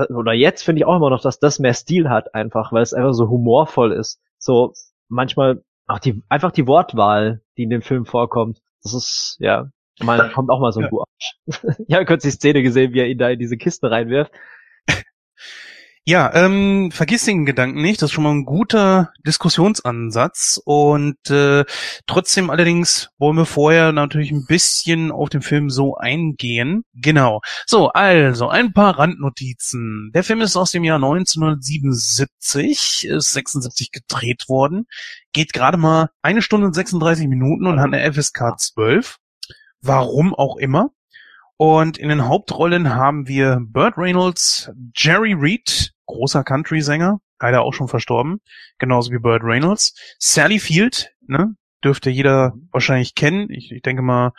oder jetzt finde ich auch immer noch, dass das mehr Stil hat einfach, weil es einfach so humorvoll ist. So manchmal auch die einfach die Wortwahl, die in dem Film vorkommt. Das ist ja, man kommt auch mal so ein Ja. Arsch. ja, kurz die Szene gesehen, wie er ihn da in diese Kiste reinwirft. Ja, ähm, vergiss den Gedanken nicht. Das ist schon mal ein guter Diskussionsansatz. Und äh, trotzdem allerdings wollen wir vorher natürlich ein bisschen auf den Film so eingehen. Genau. So, also ein paar Randnotizen. Der Film ist aus dem Jahr 1977, ist 76 gedreht worden, geht gerade mal eine Stunde und 36 Minuten und hat eine FSK 12. Warum auch immer. Und in den Hauptrollen haben wir Burt Reynolds, Jerry Reed, großer Country-Sänger, leider auch schon verstorben, genauso wie Burt Reynolds, Sally Field, ne, dürfte jeder wahrscheinlich kennen. Ich, ich denke mal,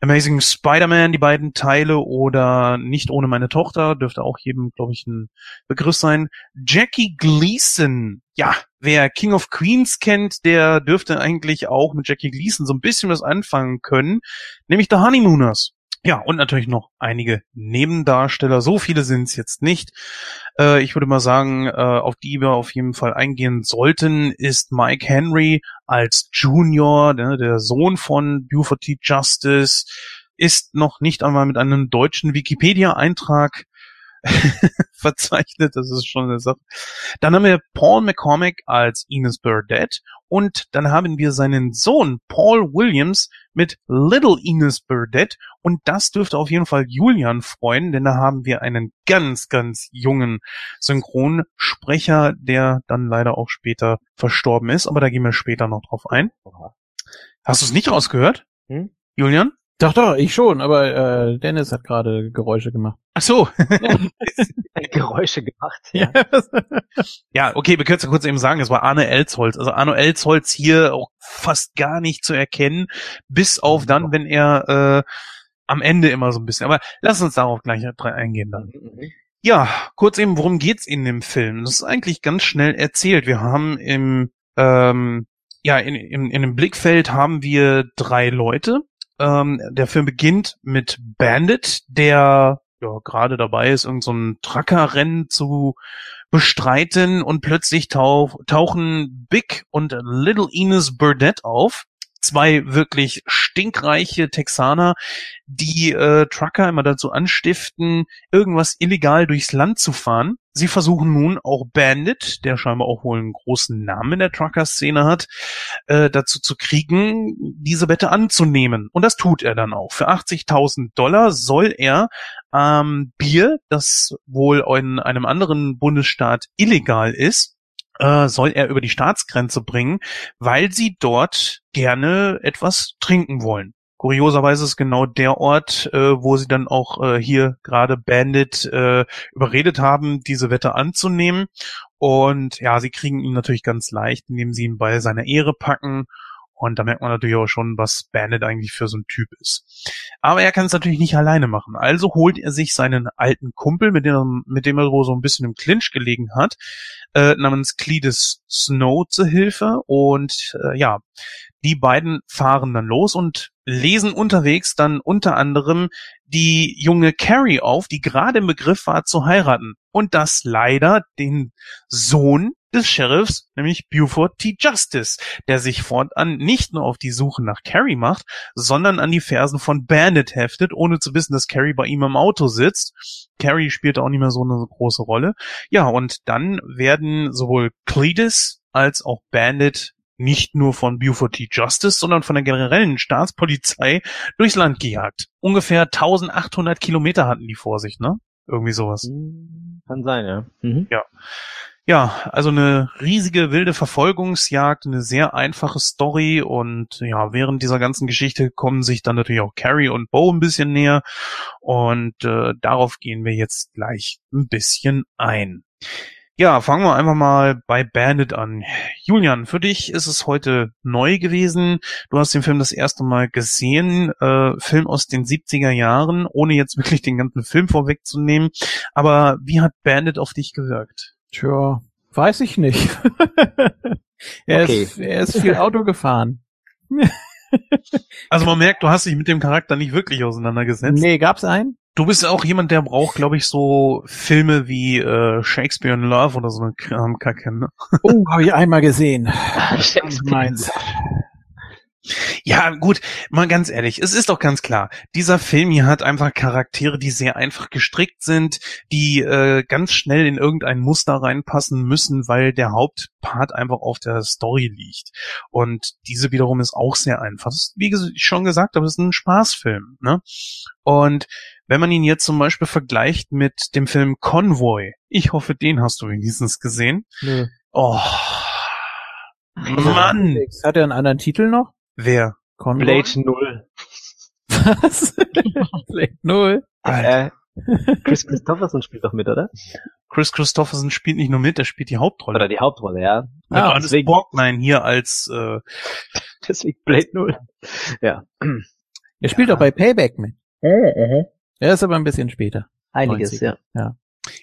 Amazing Spider-Man, die beiden Teile oder Nicht ohne meine Tochter, dürfte auch jedem, glaube ich, ein Begriff sein. Jackie Gleason, ja, wer King of Queens kennt, der dürfte eigentlich auch mit Jackie Gleason so ein bisschen was anfangen können, nämlich The Honeymooners. Ja, und natürlich noch einige Nebendarsteller. So viele sind es jetzt nicht. Äh, ich würde mal sagen, äh, auf die wir auf jeden Fall eingehen sollten, ist Mike Henry als Junior, ne, der Sohn von Buford T. Justice, ist noch nicht einmal mit einem deutschen Wikipedia-Eintrag verzeichnet. Das ist schon eine Sache. Dann haben wir Paul McCormick als Enos Burdett und dann haben wir seinen Sohn Paul Williams mit Little Enos Burdett und das dürfte auf jeden Fall Julian freuen, denn da haben wir einen ganz, ganz jungen Synchronsprecher, der dann leider auch später verstorben ist, aber da gehen wir später noch drauf ein. Hast du es nicht rausgehört? Hm? Julian? Doch, doch, ich schon, aber äh, Dennis hat gerade Geräusche gemacht. Ach so. Geräusche gemacht. Ja. ja, okay, wir können es ja kurz eben sagen, es war Arne Elsholz. Also Arne Elsholz hier auch fast gar nicht zu erkennen, bis auf dann, wenn er äh, am Ende immer so ein bisschen. Aber lass uns darauf gleich eingehen dann. Ja, kurz eben, worum geht's in dem Film? Das ist eigentlich ganz schnell erzählt. Wir haben im ähm, ja in, in, in dem Blickfeld haben wir drei Leute. Ähm, der Film beginnt mit Bandit, der ja gerade dabei ist, irgendein so Truckerrennen zu bestreiten und plötzlich tauch, tauchen Big und Little Ines Burdett auf zwei wirklich stinkreiche Texaner, die äh, Trucker immer dazu anstiften, irgendwas illegal durchs Land zu fahren. Sie versuchen nun auch Bandit, der scheinbar auch wohl einen großen Namen in der Trucker-Szene hat, äh, dazu zu kriegen, diese Wette anzunehmen. Und das tut er dann auch. Für 80.000 Dollar soll er ähm, Bier, das wohl in einem anderen Bundesstaat illegal ist, äh, soll er über die Staatsgrenze bringen, weil sie dort gerne etwas trinken wollen. Kurioserweise ist genau der Ort, äh, wo sie dann auch äh, hier gerade Bandit äh, überredet haben, diese Wette anzunehmen. Und ja, sie kriegen ihn natürlich ganz leicht, indem sie ihn bei seiner Ehre packen und da merkt man natürlich auch schon, was Bandit eigentlich für so ein Typ ist. Aber er kann es natürlich nicht alleine machen. Also holt er sich seinen alten Kumpel, mit dem, er, mit dem er so ein bisschen im Clinch gelegen hat, äh, namens Cletus Snow zur Hilfe. Und äh, ja, die beiden fahren dann los und lesen unterwegs dann unter anderem die junge Carrie auf, die gerade im Begriff war zu heiraten. Und das leider den Sohn des Sheriffs, nämlich Buford T. Justice, der sich fortan nicht nur auf die Suche nach Carrie macht, sondern an die Fersen von Bandit heftet, ohne zu wissen, dass Carrie bei ihm im Auto sitzt. Carrie spielt auch nicht mehr so eine große Rolle. Ja, und dann werden sowohl Cletus als auch Bandit nicht nur von Buford T. Justice, sondern von der generellen Staatspolizei durchs Land gejagt. Ungefähr 1800 Kilometer hatten die vor sich, ne? Irgendwie sowas. Kann sein, ja. Mhm. Ja. Ja, also eine riesige wilde Verfolgungsjagd, eine sehr einfache Story und ja, während dieser ganzen Geschichte kommen sich dann natürlich auch Carrie und Bo ein bisschen näher und äh, darauf gehen wir jetzt gleich ein bisschen ein. Ja, fangen wir einfach mal bei Bandit an. Julian, für dich ist es heute neu gewesen. Du hast den Film das erste Mal gesehen. Äh, Film aus den 70er Jahren, ohne jetzt wirklich den ganzen Film vorwegzunehmen. Aber wie hat Bandit auf dich gewirkt? Tja, weiß ich nicht. er, Okay. ist, er ist viel Auto gefahren. Also man merkt, du hast dich mit dem Charakter nicht wirklich auseinandergesetzt. Nee, gab's einen? Du bist auch jemand, der braucht, glaube ich, so Filme wie äh, Shakespeare in Love oder so eine Kramkacke, ne? Oh, habe ich einmal gesehen. Shakespeare. Meins. Ja, gut, mal ganz ehrlich, es ist doch ganz klar, dieser Film hier hat einfach Charaktere, die sehr einfach gestrickt sind, die äh, ganz schnell in irgendein Muster reinpassen müssen, weil der Hauptpart einfach auf der Story liegt. Und diese wiederum ist auch sehr einfach. Das ist, wie ich schon gesagt habe, das ist ein Spaßfilm. Ne? Und wenn man ihn jetzt zum Beispiel vergleicht mit dem Film Convoy, ich hoffe, den hast du wenigstens gesehen. Nö. Oh, Mann, Hat er einen anderen Titel noch? Wer? Convoy? Blade 0. Was? Blade Null. Äh, Chris Christopherson spielt doch mit, oder? Chris Christopherson spielt nicht nur mit, er spielt die Hauptrolle. Oder die Hauptrolle, ja. Ah, Johannes deswegen- Borgnine hier als äh, Deswegen Blade 0. Ja. Er spielt doch bei Payback mit. Er ist aber ein bisschen später. Einiges, 90. ja.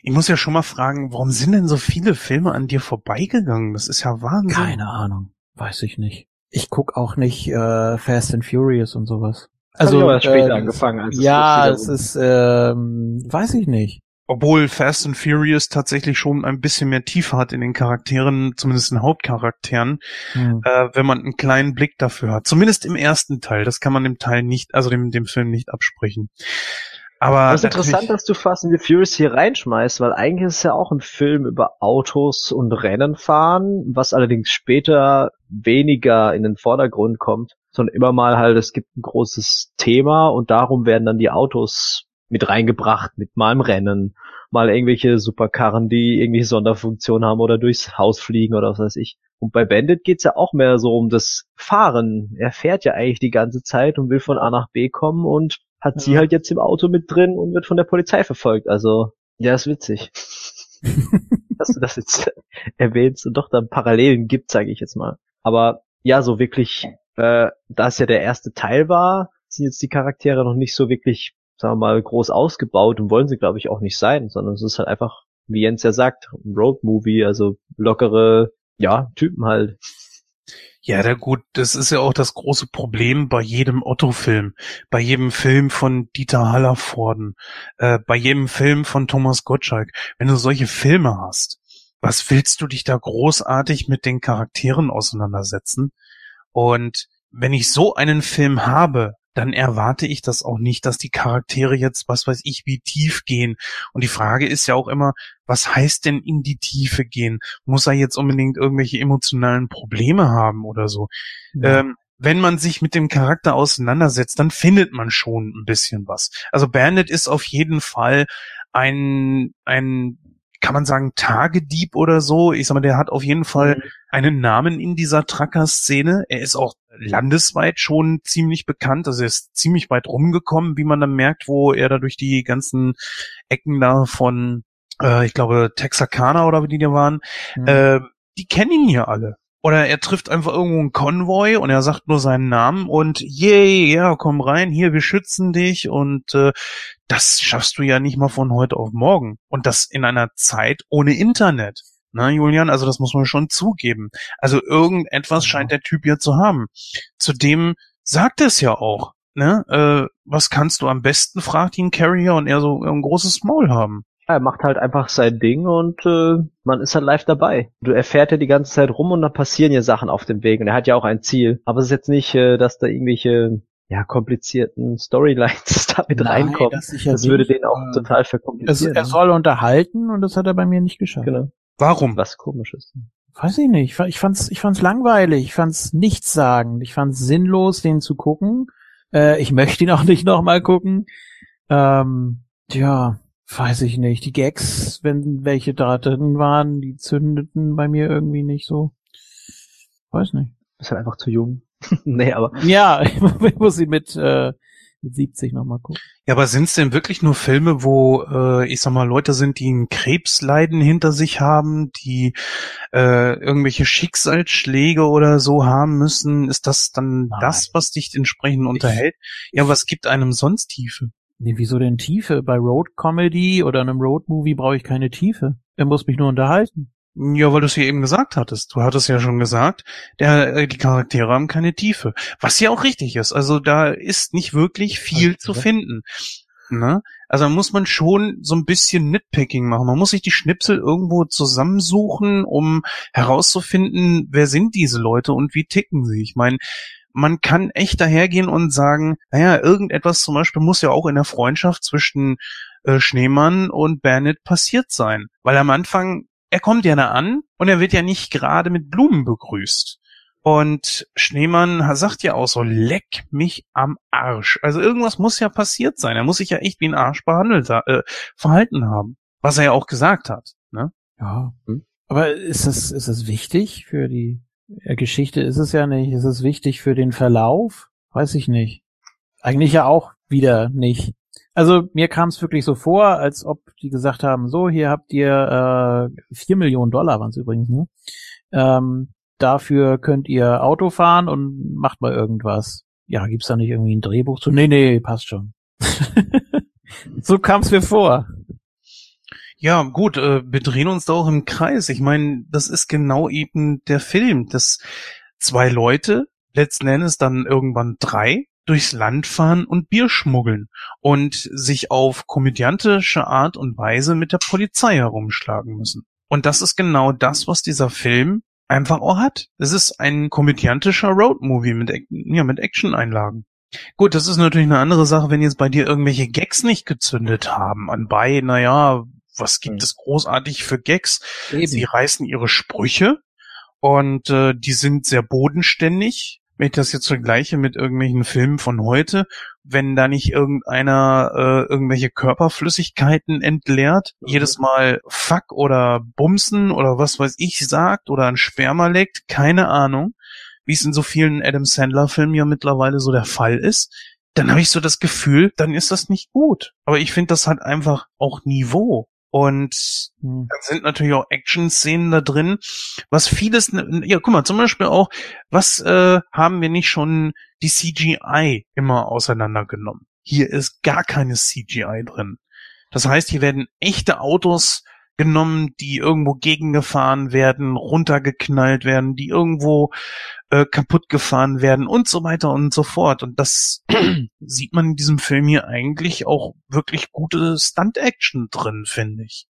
ich muss ja schon mal fragen, warum sind denn so viele Filme an dir vorbeigegangen? Das ist ja Wahnsinn. Keine Ahnung. Weiß ich nicht. Ich guck auch nicht äh, Fast and Furious und sowas. Also, aber erst später äh, angefangen. Als ja, es es ist, ähm, weiß ich nicht. Obwohl Fast and Furious tatsächlich schon ein bisschen mehr Tiefe hat in den Charakteren, zumindest in Hauptcharakteren, Hm. äh, wenn man einen kleinen Blick dafür hat. Zumindest im ersten Teil. Das kann man dem Teil nicht, also dem, dem Film nicht absprechen. Aber Das ist interessant, dass du Fast and the Furious hier reinschmeißt, weil eigentlich ist es ja auch ein Film über Autos und Rennen fahren, was allerdings später weniger in den Vordergrund kommt, sondern immer mal halt, es gibt ein großes Thema und darum werden dann die Autos mit reingebracht, mit mal im Rennen, mal irgendwelche Superkarren, die irgendwelche Sonderfunktionen haben oder durchs Haus fliegen oder was weiß ich. Und bei Bandit geht's ja auch mehr so um das Fahren. Er fährt ja eigentlich die ganze Zeit und will von A nach B kommen und hat ja. sie halt jetzt im Auto mit drin und wird von der Polizei verfolgt. Also, ja, ist witzig. Dass du das jetzt erwähnst und doch dann Parallelen gibt, sage ich jetzt mal. Aber ja, so wirklich, äh, da es ja der erste Teil war, sind jetzt die Charaktere noch nicht so wirklich, sagen wir mal, groß ausgebaut und wollen sie, glaube ich, auch nicht sein, sondern es ist halt einfach, wie Jens ja sagt, ein Road-Movie, also lockere, ja, Typen halt. Ja, da gut, das ist ja auch das große Problem bei jedem Otto-Film, bei jedem Film von Dieter Hallervorden, äh, bei jedem Film von Thomas Gottschalk. Wenn du solche Filme hast, was willst du dich da großartig mit den Charakteren auseinandersetzen? Und wenn ich so einen Film habe, dann erwarte ich das auch nicht, dass die Charaktere jetzt, was weiß ich, wie tief gehen. Und die Frage ist ja auch immer, was heißt denn in die Tiefe gehen? Muss er jetzt unbedingt irgendwelche emotionalen Probleme haben oder so? Ja. Ähm, wenn man sich mit dem Charakter auseinandersetzt, dann findet man schon ein bisschen was. Also Bandit ist auf jeden Fall ein, ein kann man sagen, Tagedieb oder so. Ich sag mal, der hat auf jeden Fall mhm. einen Namen in dieser Tracker-Szene. Er ist auch landesweit schon ziemlich bekannt. Also er ist ziemlich weit rumgekommen, wie man dann merkt, wo er da durch die ganzen Ecken da von, äh, ich glaube, Texarkana oder wie die da waren, mhm. äh, die kennen ihn hier alle. Oder er trifft einfach irgendwo einen Konvoi und er sagt nur seinen Namen und yay, ja, komm rein, hier, wir schützen dich und äh, das schaffst du ja nicht mal von heute auf morgen. Und das in einer Zeit ohne Internet. Na, Julian, also das muss man schon zugeben. Also irgendetwas scheint der Typ ja zu haben. Zudem sagt er es ja auch. Ne? Äh, was kannst du am besten, fragt ihn Carrier und er so ein großes Maul haben er macht halt einfach sein Ding und äh, man ist halt live dabei. Du erfährt ja die ganze Zeit rum und dann passieren ja Sachen auf dem Weg und er hat ja auch ein Ziel. Aber es ist jetzt nicht, äh, dass da irgendwelche ja komplizierten Storylines damit Nein, reinkommen. Das, das würde den auch äh, total verkomplizieren. er soll unterhalten und das hat er bei mir nicht geschafft. Genau. Warum? Was komisches. Weiß ich nicht. Ich fand's, ich fand's langweilig. Ich fand's nichtssagend. Ich fand's sinnlos, den zu gucken. Äh, ich möchte ihn auch nicht nochmal gucken. Ähm, ja, Weiß ich nicht. Die Gags, wenn welche da drin waren, die zündeten bei mir irgendwie nicht so. Weiß nicht. Ist halt einfach zu jung. nee, aber. Ja, ich muss ihn mit, äh, mit 70 nochmal gucken. Ja, aber sind es denn wirklich nur Filme, wo, äh, ich sag mal, Leute sind, die ein Krebsleiden hinter sich haben, die äh, irgendwelche Schicksalsschläge oder so haben müssen? Ist das dann Nein. das, was dich entsprechend unterhält? Ich, ja, was gibt einem sonst Tiefe? Nee, wieso denn Tiefe? Bei Road Comedy oder einem Road Movie brauche ich keine Tiefe. Er muss mich nur unterhalten. Ja, weil du es ja eben gesagt hattest. Du hattest ja schon gesagt, der, äh, die Charaktere haben keine Tiefe. Was ja auch richtig ist. Also da ist nicht wirklich viel okay. zu finden. Ne? Also da muss man schon so ein bisschen Nitpicking machen. Man muss sich die Schnipsel irgendwo zusammensuchen, um herauszufinden, wer sind diese Leute und wie ticken sie. Ich meine, man kann echt dahergehen und sagen, naja, irgendetwas zum Beispiel muss ja auch in der Freundschaft zwischen äh, Schneemann und Bernard passiert sein. Weil am Anfang, er kommt ja da an und er wird ja nicht gerade mit Blumen begrüßt. Und Schneemann sagt ja auch so, leck mich am Arsch. Also irgendwas muss ja passiert sein. Er muss sich ja echt wie ein Arsch behandelt, äh, verhalten haben. Was er ja auch gesagt hat. Ne? Ja. Hm? Aber ist das, ist das wichtig für die Geschichte ist es ja nicht. Ist es wichtig für den Verlauf? Weiß ich nicht. Eigentlich ja auch wieder nicht. Also mir kam es wirklich so vor, als ob die gesagt haben, so, hier habt ihr äh, 4 Millionen Dollar, waren es übrigens, ne? Ähm, dafür könnt ihr Auto fahren und macht mal irgendwas. Ja, gibt's da nicht irgendwie ein Drehbuch zu? Nee, nee, passt schon. so kam es mir vor. Ja, gut, äh, wir drehen uns da auch im Kreis. Ich meine, das ist genau eben der Film, dass zwei Leute, letzten Endes dann irgendwann drei, durchs Land fahren und Bier schmuggeln und sich auf komödiantische Art und Weise mit der Polizei herumschlagen müssen. Und das ist genau das, was dieser Film einfach auch hat. Es ist ein komödiantischer Roadmovie mit, ja, mit Action-Einlagen. Gut, das ist natürlich eine andere Sache, wenn jetzt bei dir irgendwelche Gags nicht gezündet haben. Anbei, naja, was gibt hm. es großartig für Gags? Eben. Sie reißen ihre Sprüche und äh, die sind sehr bodenständig. wenn ich das jetzt vergleiche mit irgendwelchen Filmen von heute, wenn da nicht irgendeiner äh, irgendwelche Körperflüssigkeiten entleert, mhm. jedes Mal Fuck oder Bumsen oder was weiß ich sagt oder ein Sperma leckt, keine Ahnung, wie es in so vielen Adam Sandler Filmen ja mittlerweile so der Fall ist, dann habe ich so das Gefühl, dann ist das nicht gut. Aber ich finde das halt einfach auch Niveau. Und hm. dann sind natürlich auch Action-Szenen da drin, was vieles, ja, guck mal, zum Beispiel auch, was äh, haben wir nicht schon die CGI immer auseinandergenommen? Hier ist gar keine CGI drin. Das heißt, hier werden echte Autos genommen, die irgendwo gegengefahren werden, runtergeknallt werden, die irgendwo äh, kaputt gefahren werden und so weiter und so fort. Und das sieht man in diesem Film hier eigentlich auch wirklich gute Stunt-Action drin, finde ich.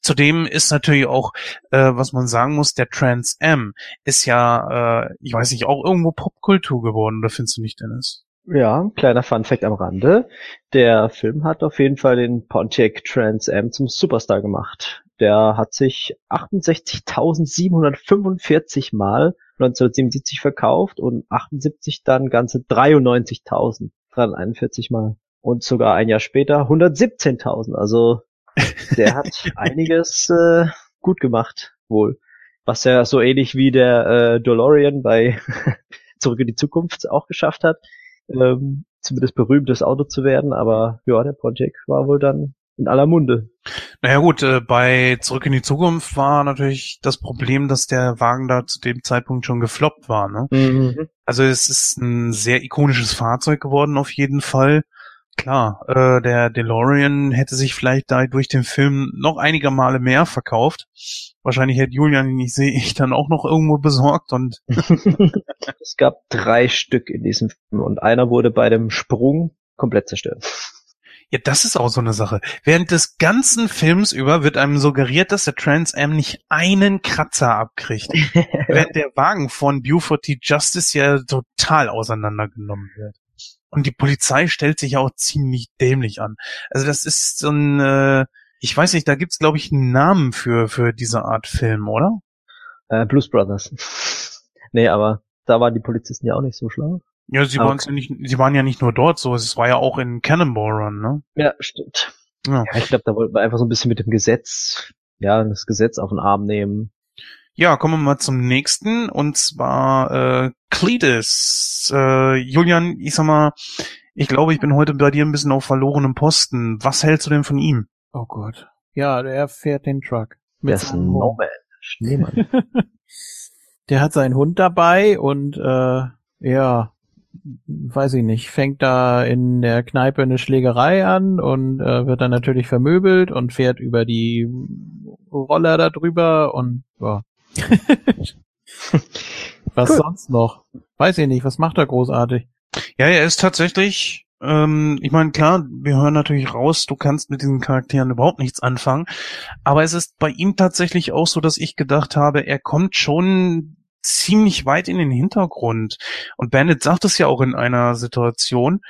Zudem ist natürlich auch, äh, was man sagen muss, der Trans Am ist ja, äh, ich weiß nicht, auch irgendwo Popkultur geworden, oder findest du nicht, Dennis? Ja, kleiner Funfact am Rande. Der Film hat auf jeden Fall den Pontiac Trans Am zum Superstar gemacht. Der hat sich 68.745 Mal 1977 verkauft und 78 dann ganze 93.341 Mal. Und sogar ein Jahr später 117.000. Also der hat einiges äh, gut gemacht, wohl. Was ja so ähnlich wie der äh, DeLorean bei Zurück in die Zukunft auch geschafft hat ähm, zumindest berühmtes Auto zu werden, aber ja, der Pontiac war wohl dann in aller Munde. Naja gut, äh, bei Zurück in die Zukunft war natürlich das Problem, dass der Wagen da zu dem Zeitpunkt schon gefloppt war. Ne? Mhm. Also es ist ein sehr ikonisches Fahrzeug geworden auf jeden Fall. Klar, äh, der DeLorean hätte sich vielleicht da durch den Film noch einige Male mehr verkauft. Wahrscheinlich hätte Julian ihn nicht sehe ich dann auch noch irgendwo besorgt und es gab drei Stück in diesem Film und einer wurde bei dem Sprung komplett zerstört. Ja, das ist auch so eine Sache. Während des ganzen Films über wird einem suggeriert, dass der Trans Am nicht einen Kratzer abkriegt. während der Wagen von Buford T. Justice ja total auseinandergenommen wird. Und die Polizei stellt sich auch ziemlich dämlich an. Also das ist so ein, äh, ich weiß nicht, da gibt's glaube ich einen Namen für für diese Art Film, oder? Äh, Blues Brothers. nee, aber da waren die Polizisten ja auch nicht so schlau. Ja, sie waren ja nicht, sie waren ja nicht nur dort so, es war ja auch in Cannonball Run, ne? Ja, stimmt. Ja, ja ich glaube, da wollten wir einfach so ein bisschen mit dem Gesetz, ja, das Gesetz auf den Arm nehmen. Ja, kommen wir mal zum nächsten und zwar äh, Cletus. Äh, Julian, ich sag mal, ich glaube, ich bin heute bei dir ein bisschen auf verlorenem Posten. Was hältst du denn von ihm? Oh Gott. Ja, der fährt den Truck. Mit der Snowman. Schneemann. der hat seinen Hund dabei und äh, ja, weiß ich nicht, fängt da in der Kneipe eine Schlägerei an und äh, wird dann natürlich vermöbelt und fährt über die Roller da drüber und ja. was cool. sonst noch? Weiß ich nicht, was macht er großartig? Ja, er ist tatsächlich, ähm, ich meine, klar, wir hören natürlich raus, du kannst mit diesen Charakteren überhaupt nichts anfangen, aber es ist bei ihm tatsächlich auch so, dass ich gedacht habe, er kommt schon ziemlich weit in den Hintergrund. Und Bandit sagt es ja auch in einer Situation,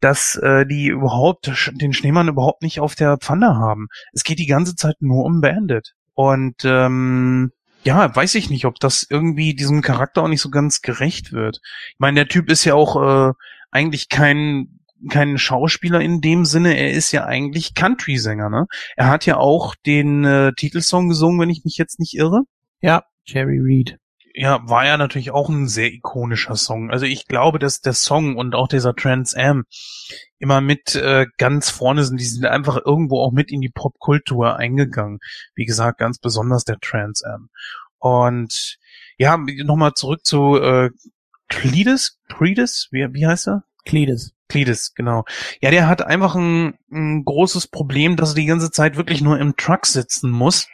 dass äh, die überhaupt den Schneemann überhaupt nicht auf der Pfanne haben. Es geht die ganze Zeit nur um Bandit. Und ähm, ja, weiß ich nicht, ob das irgendwie diesem Charakter auch nicht so ganz gerecht wird. Ich meine, der Typ ist ja auch äh, eigentlich kein kein Schauspieler in dem Sinne, er ist ja eigentlich Country-Sänger, ne? Er hat ja auch den äh, Titelsong gesungen, wenn ich mich jetzt nicht irre. Ja, Jerry Reed. Ja, war ja natürlich auch ein sehr ikonischer Song. Also ich glaube, dass der Song und auch dieser Trans Am immer mit äh, ganz vorne sind. Die sind einfach irgendwo auch mit in die Popkultur eingegangen. Wie gesagt, ganz besonders der Trans Am. Und ja, nochmal zurück zu äh, Cletus, Cletus, wie, wie heißt er? Cletus. Cletus, genau. Ja, der hat einfach ein, ein großes Problem, dass er die ganze Zeit wirklich nur im Truck sitzen muss.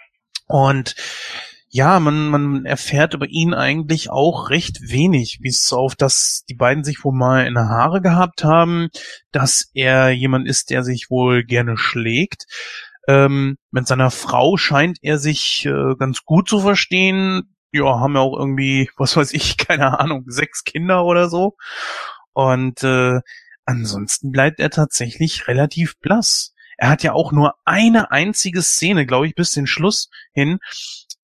Und ja, man, man erfährt über ihn eigentlich auch recht wenig, bis auf dass die beiden sich wohl mal in der Haare gehabt haben, dass er jemand ist, der sich wohl gerne schlägt. Ähm, mit seiner Frau scheint er sich äh, ganz gut zu verstehen. Ja, haben ja auch irgendwie, was weiß ich, keine Ahnung, sechs Kinder oder so. Und äh, ansonsten bleibt er tatsächlich relativ blass. Er hat ja auch nur eine einzige Szene, glaube ich, bis den Schluss hin,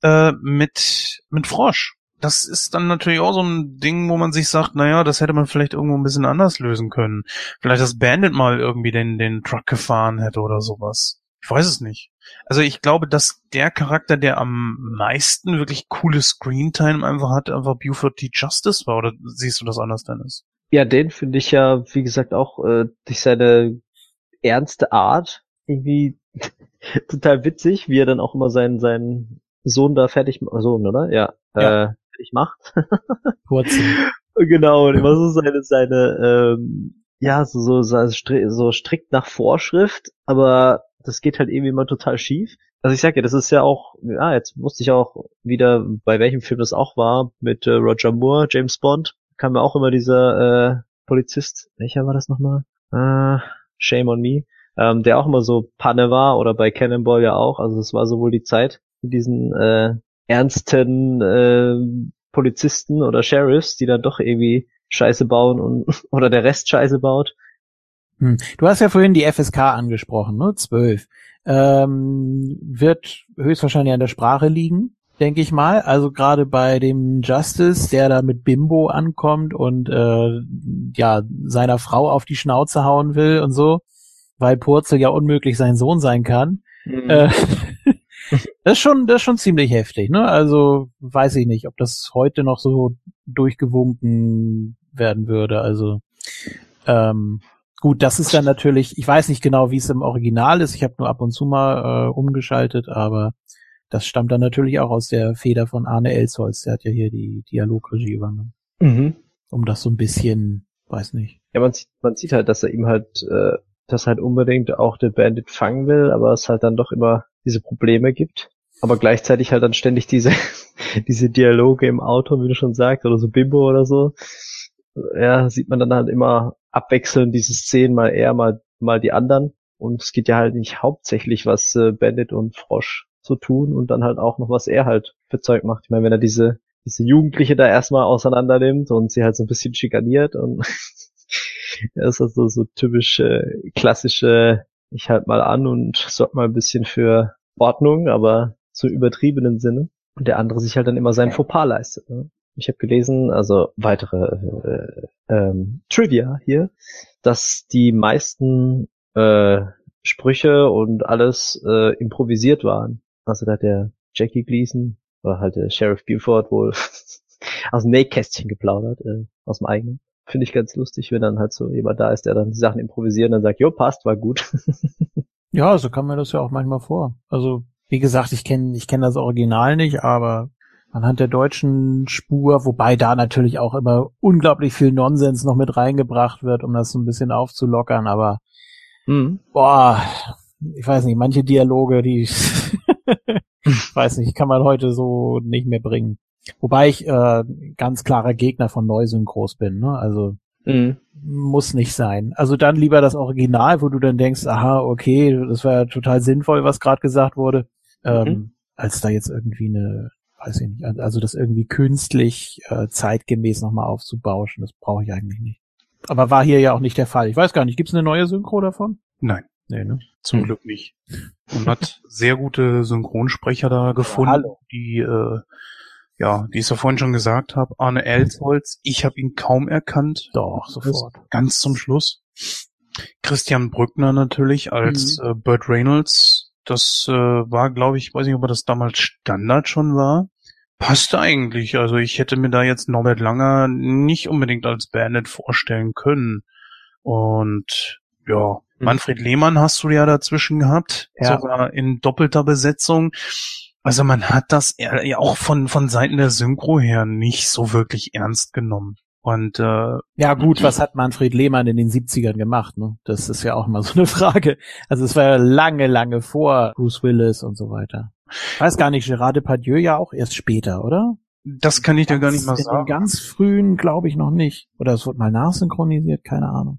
äh, mit, mit Frosch. das ist dann natürlich auch so ein Ding, wo man sich sagt, naja, das hätte man vielleicht irgendwo ein bisschen anders lösen können. Vielleicht, dass Bandit mal irgendwie den, den Truck gefahren hätte oder sowas. Ich weiß es nicht. Also ich glaube, dass der Charakter, der am meisten wirklich coole Screentime einfach hat, einfach Buford T. Justice war. Oder siehst du das anders, Dennis? Ja, den finde ich ja, wie gesagt, auch äh, durch seine ernste Art irgendwie total witzig, wie er dann auch immer seinen, seinen Sohn da fertig, Sohn, oder? Ja, Ja. Äh, fertig macht. Kurzen. genau, und immer so seine, seine, ähm, ja, so, so, so, so strikt nach Vorschrift, aber das geht halt irgendwie immer total schief. Also ich sag ja, das ist ja auch, ja, jetzt wusste ich auch wieder, bei welchem Film das auch war, mit äh, Roger Moore, James Bond, kam ja auch immer dieser äh, Polizist, welcher war das nochmal? Äh, Shame on Me, ähm, der auch immer so Panne war, oder bei Cannonball ja auch, also es war sowohl die Zeit diesen äh, ernsten äh, Polizisten oder Sheriffs, die dann doch irgendwie Scheiße bauen und oder der Rest Scheiße baut. Hm. Du hast ja vorhin die FSK angesprochen, ne? Zwölf. Ähm, wird höchstwahrscheinlich an der Sprache liegen, denke ich mal. Also gerade bei dem Justice, der da mit Bimbo ankommt und äh, ja seiner Frau auf die Schnauze hauen will und so, weil Purzel ja unmöglich sein Sohn sein kann. Äh, das ist schon, das ist schon ziemlich heftig, ne? Also weiß ich nicht, ob das heute noch so durchgewunken werden würde. Also ähm, gut, das ist dann natürlich, ich weiß nicht genau, wie es im Original ist. Ich habe nur ab und zu mal äh, umgeschaltet, aber das stammt dann natürlich auch aus der Feder von Arne Elsholz. Der hat ja hier die Dialogregie übernommen, mhm. um das so ein bisschen, weiß nicht. Ja, man sieht, man sieht halt, dass er ihm halt, äh, dass halt unbedingt auch den Bandit fangen will, aber es halt dann doch immer diese Probleme gibt. Aber gleichzeitig halt dann ständig diese, diese Dialoge im Auto, wie du schon sagst, oder so Bimbo oder so. Ja, sieht man dann halt immer abwechselnd diese Szenen, mal er, mal, mal die anderen. Und es geht ja halt nicht hauptsächlich, was äh, Bandit und Frosch so tun und dann halt auch noch, was er halt für Zeug macht. Ich meine, wenn er diese, diese Jugendliche da erstmal auseinander nimmt und sie halt so ein bisschen schikaniert und das ist also so typisch äh, klassische, ich halt mal an und sorg mal ein bisschen für Ordnung, aber so übertriebenen Sinne. Und der andere sich halt dann immer sein Fauxpas leistet. Ne? Ich habe gelesen, also weitere äh, ähm, Trivia hier, dass die meisten äh, Sprüche und alles äh, improvisiert waren. Also da hat der Jackie Gleason oder halt der Sheriff Buford wohl aus dem Nähkästchen geplaudert, äh, aus dem eigenen. Finde ich ganz lustig, wenn dann halt so jemand da ist, der dann die Sachen improvisiert und dann sagt, jo, passt, war gut. Ja, so kam mir das ja auch manchmal vor. Also, wie gesagt, ich kenne ich kenn das Original nicht, aber anhand der deutschen Spur, wobei da natürlich auch immer unglaublich viel Nonsens noch mit reingebracht wird, um das so ein bisschen aufzulockern, aber mhm. boah, ich weiß nicht, manche Dialoge, die weiß nicht, kann man heute so nicht mehr bringen. Wobei ich äh, ganz klarer Gegner von Neusynchros bin, ne? Also Mhm. muss nicht sein. Also dann lieber das Original, wo du dann denkst, aha, okay, das war ja total sinnvoll, was gerade gesagt wurde, ähm, Mhm. als da jetzt irgendwie eine, weiß ich nicht, also das irgendwie künstlich äh, zeitgemäß nochmal aufzubauschen, das brauche ich eigentlich nicht. Aber war hier ja auch nicht der Fall. Ich weiß gar nicht, gibt's eine neue Synchro davon? Nein, Nee, ne? zum Hm. Glück nicht. Und hat sehr gute Synchronsprecher da gefunden, hallo. die, äh, ja, die ich ja vorhin schon gesagt habe. Arne Elsholz, ich habe ihn kaum erkannt. Doch, sofort. Ganz zum Schluss. Christian Brückner natürlich als Mhm. äh, Burt Reynolds. Das äh, war, glaube ich, weiß nicht, ob er das damals Standard schon war. Passte eigentlich. Also ich hätte mir da jetzt Norbert Langer nicht unbedingt als Bandit vorstellen können. Und ja, Mhm. Manfred Lehmann hast du ja dazwischen gehabt, Ja. sogar in doppelter Besetzung. Also man hat das ja auch von von Seiten der Synchro her nicht so wirklich ernst genommen. Und äh, Ja gut, was hat Manfred Lehmann in den 70ern gemacht? Ne? Das ist ja auch mal so eine Frage. Also es war ja lange, lange vor Bruce Willis und so weiter. Ich weiß gar nicht, Gerard Depardieu ja auch erst später, oder? das kann ich dir gar nicht mal in sagen. ganz frühen glaube ich noch nicht. Oder es wird mal nachsynchronisiert, keine Ahnung.